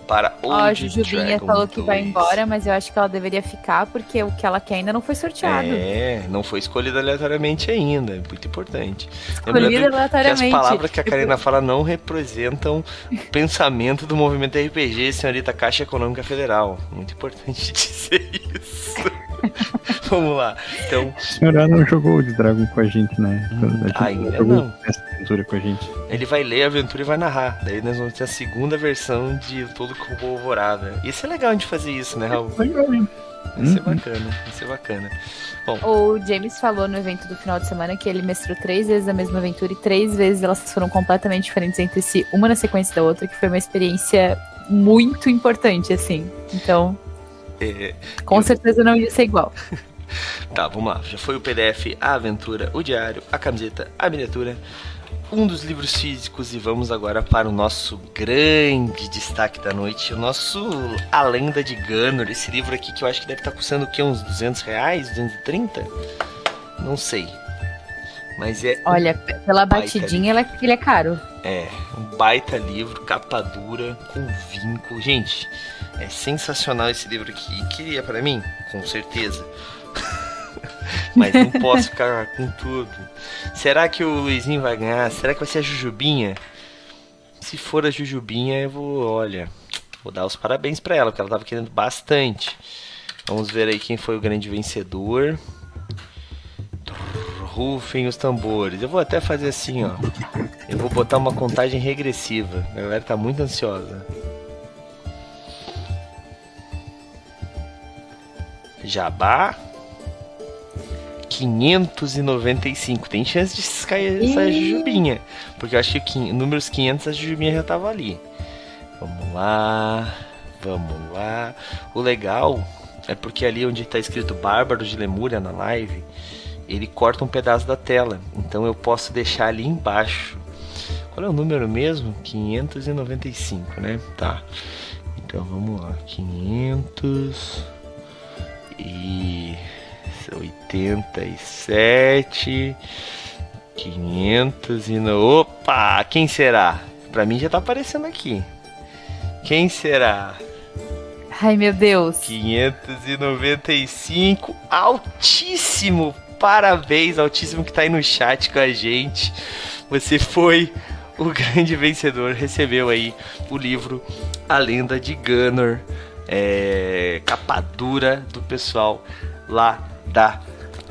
para Old Ó, a Jujubinha falou que vai embora, mas eu acho que ela deveria ficar porque o que ela quer ainda não foi sorteado. É, não foi escolhida aleatoriamente ainda, é muito importante. Escolhida aleatoriamente. Que as palavras que a Karina fala não representam o pensamento do movimento RPG, senhorita Caixa Econômica Federal. Muito importante dizer isso. Vamos lá. Então. A senhora não jogou de Dragon com a gente, né? Hum, gente ainda não. Essa aventura com a gente. Ele vai ler a aventura e vai narrar. Daí nós vamos ter a segunda versão de Todo Como Alvorada. Ia ser legal a gente fazer isso, né, Raul? Legal, hein? Ia ser bacana, ia ser bacana. Bom. O James falou no evento do final de semana que ele mestrou três vezes a mesma aventura e três vezes elas foram completamente diferentes entre si, uma na sequência da outra, que foi uma experiência muito importante, assim. Então, é, Com eu... certeza não ia ser igual. tá, vamos lá. Já foi o PDF, a aventura, o diário, a camiseta, a miniatura, um dos livros físicos e vamos agora para o nosso grande destaque da noite, o nosso A Lenda de Gunner, esse livro aqui que eu acho que deve estar custando o quê? Uns 200 reais? 230? Não sei. Mas é. Olha, pela batidinha é, ele é caro. É, um baita livro, capa dura, com vinco. Gente, é sensacional esse livro aqui. E queria para mim? Com certeza. Mas não posso ficar com tudo. Será que o Luizinho vai ganhar? Será que vai ser a Jujubinha? Se for a Jujubinha, eu vou, olha, vou dar os parabéns para ela, porque ela tava querendo bastante. Vamos ver aí quem foi o grande vencedor. Rufem os tambores. Eu vou até fazer assim, ó. Eu vou botar uma contagem regressiva. A galera tá muito ansiosa. Jabá. 595. Tem chance de cair essa jujubinha. Porque eu acho que números 500 a jujubinha já tava ali. Vamos lá. Vamos lá. O legal é porque ali onde está escrito Bárbaro de Lemúria na live, ele corta um pedaço da tela. Então eu posso deixar ali embaixo. Qual é o número mesmo? 595, né? Tá. Então vamos lá. 500 e 87 500 e no... Opa, quem será? Pra mim já tá aparecendo aqui. Quem será? Ai, meu Deus. 595. Altíssimo. Parabéns, altíssimo que tá aí no chat com a gente. Você foi o grande vencedor. Recebeu aí o livro A Lenda de Gunnar. É, capa dura do pessoal lá da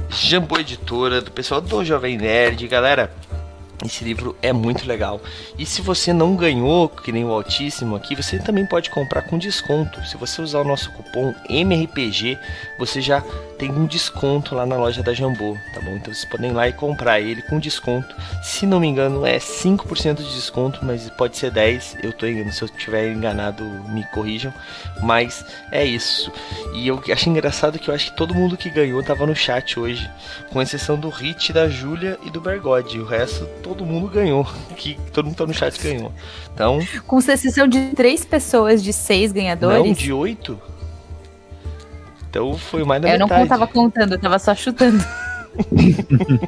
Jambô Editora, do pessoal do Jovem Nerd. Galera, esse livro é muito legal. E se você não ganhou, que nem o Altíssimo aqui, você também pode comprar com desconto. Se você usar o nosso cupom MRPG, você já tem um desconto lá na loja da Jambô, tá bom? Então vocês podem ir lá e comprar ele com desconto. Se não me engano, é 5% de desconto, mas pode ser 10. Eu tô enganado, se eu estiver enganado, me corrijam. Mas é isso. E eu achei engraçado que eu acho que todo mundo que ganhou tava no chat hoje, com exceção do Hit, da Júlia e do Bergode. O resto todo mundo ganhou, que todo mundo tá no chat ganhou. Então, com exceção de três pessoas de seis ganhadores. Não, de oito. Então foi mais da eu metade. Eu não tava contando, eu tava só chutando.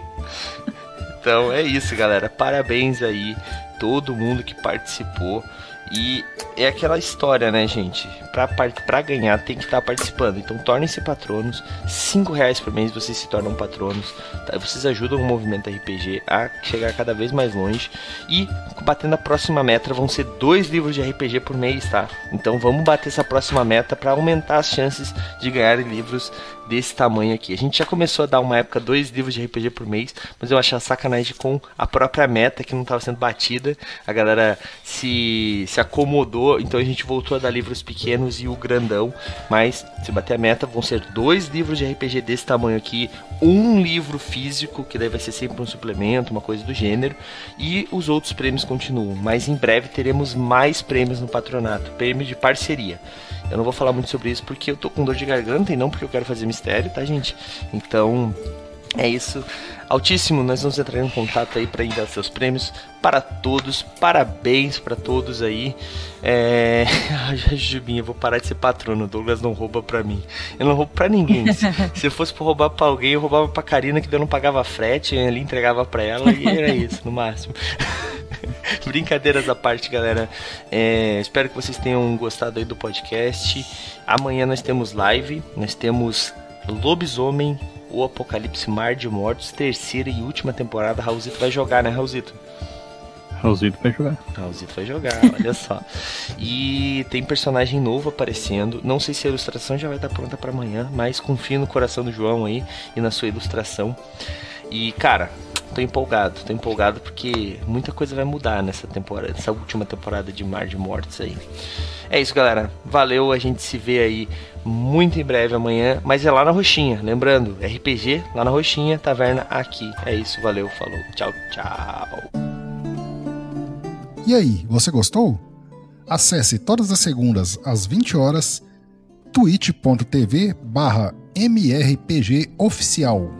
então é isso, galera. Parabéns aí todo mundo que participou. E é aquela história, né, gente? Pra, pra ganhar tem que estar tá participando. Então tornem-se patronos. cinco reais por mês vocês se tornam patronos. Tá? Vocês ajudam o movimento RPG a chegar cada vez mais longe. E batendo a próxima meta vão ser dois livros de RPG por mês, tá? Então vamos bater essa próxima meta para aumentar as chances de ganhar livros desse tamanho aqui. A gente já começou a dar uma época dois livros de RPG por mês, mas eu achei sacanagem com a própria meta que não estava sendo batida. A galera se, se acomodou, então a gente voltou a dar livros pequenos e o grandão. Mas se bater a meta, vão ser dois livros de RPG desse tamanho aqui, um livro físico, que daí vai ser sempre um suplemento, uma coisa do gênero, e os outros prêmios continuam. Mas em breve teremos mais prêmios no patronato, prêmio de parceria. Eu não vou falar muito sobre isso porque eu tô com dor de garganta e não porque eu quero fazer mistério, tá, gente? Então, é isso. Altíssimo, nós vamos entrar em contato aí para enviar seus prêmios para todos. Parabéns para todos aí. É... Jubinha, eu vou parar de ser patrono. O Douglas não rouba para mim. Eu não roubo para ninguém. Se eu fosse pra roubar pra alguém, eu roubava pra Karina, que eu não pagava frete, ali entregava para ela e era isso, no máximo. Brincadeiras à parte, galera. É, espero que vocês tenham gostado aí do podcast. Amanhã nós temos live, nós temos Lobisomem, o Apocalipse Mar de Mortos, terceira e última temporada. Raulzito vai jogar, né, Raulzito? Raulzito vai jogar. Raulzito vai jogar, olha só. E tem personagem novo aparecendo. Não sei se a ilustração já vai estar pronta para amanhã, mas confio no coração do João aí e na sua ilustração. E, cara, tô empolgado, tô empolgado porque muita coisa vai mudar nessa temporada, nessa última temporada de Mar de Mortos aí. É isso, galera. Valeu, a gente se vê aí muito em breve amanhã, mas é lá na Roxinha. Lembrando, RPG lá na Roxinha, taverna aqui. É isso, valeu, falou. Tchau, tchau. E aí, você gostou? Acesse todas as segundas às 20 horas twitch.tv/mrpgoficial.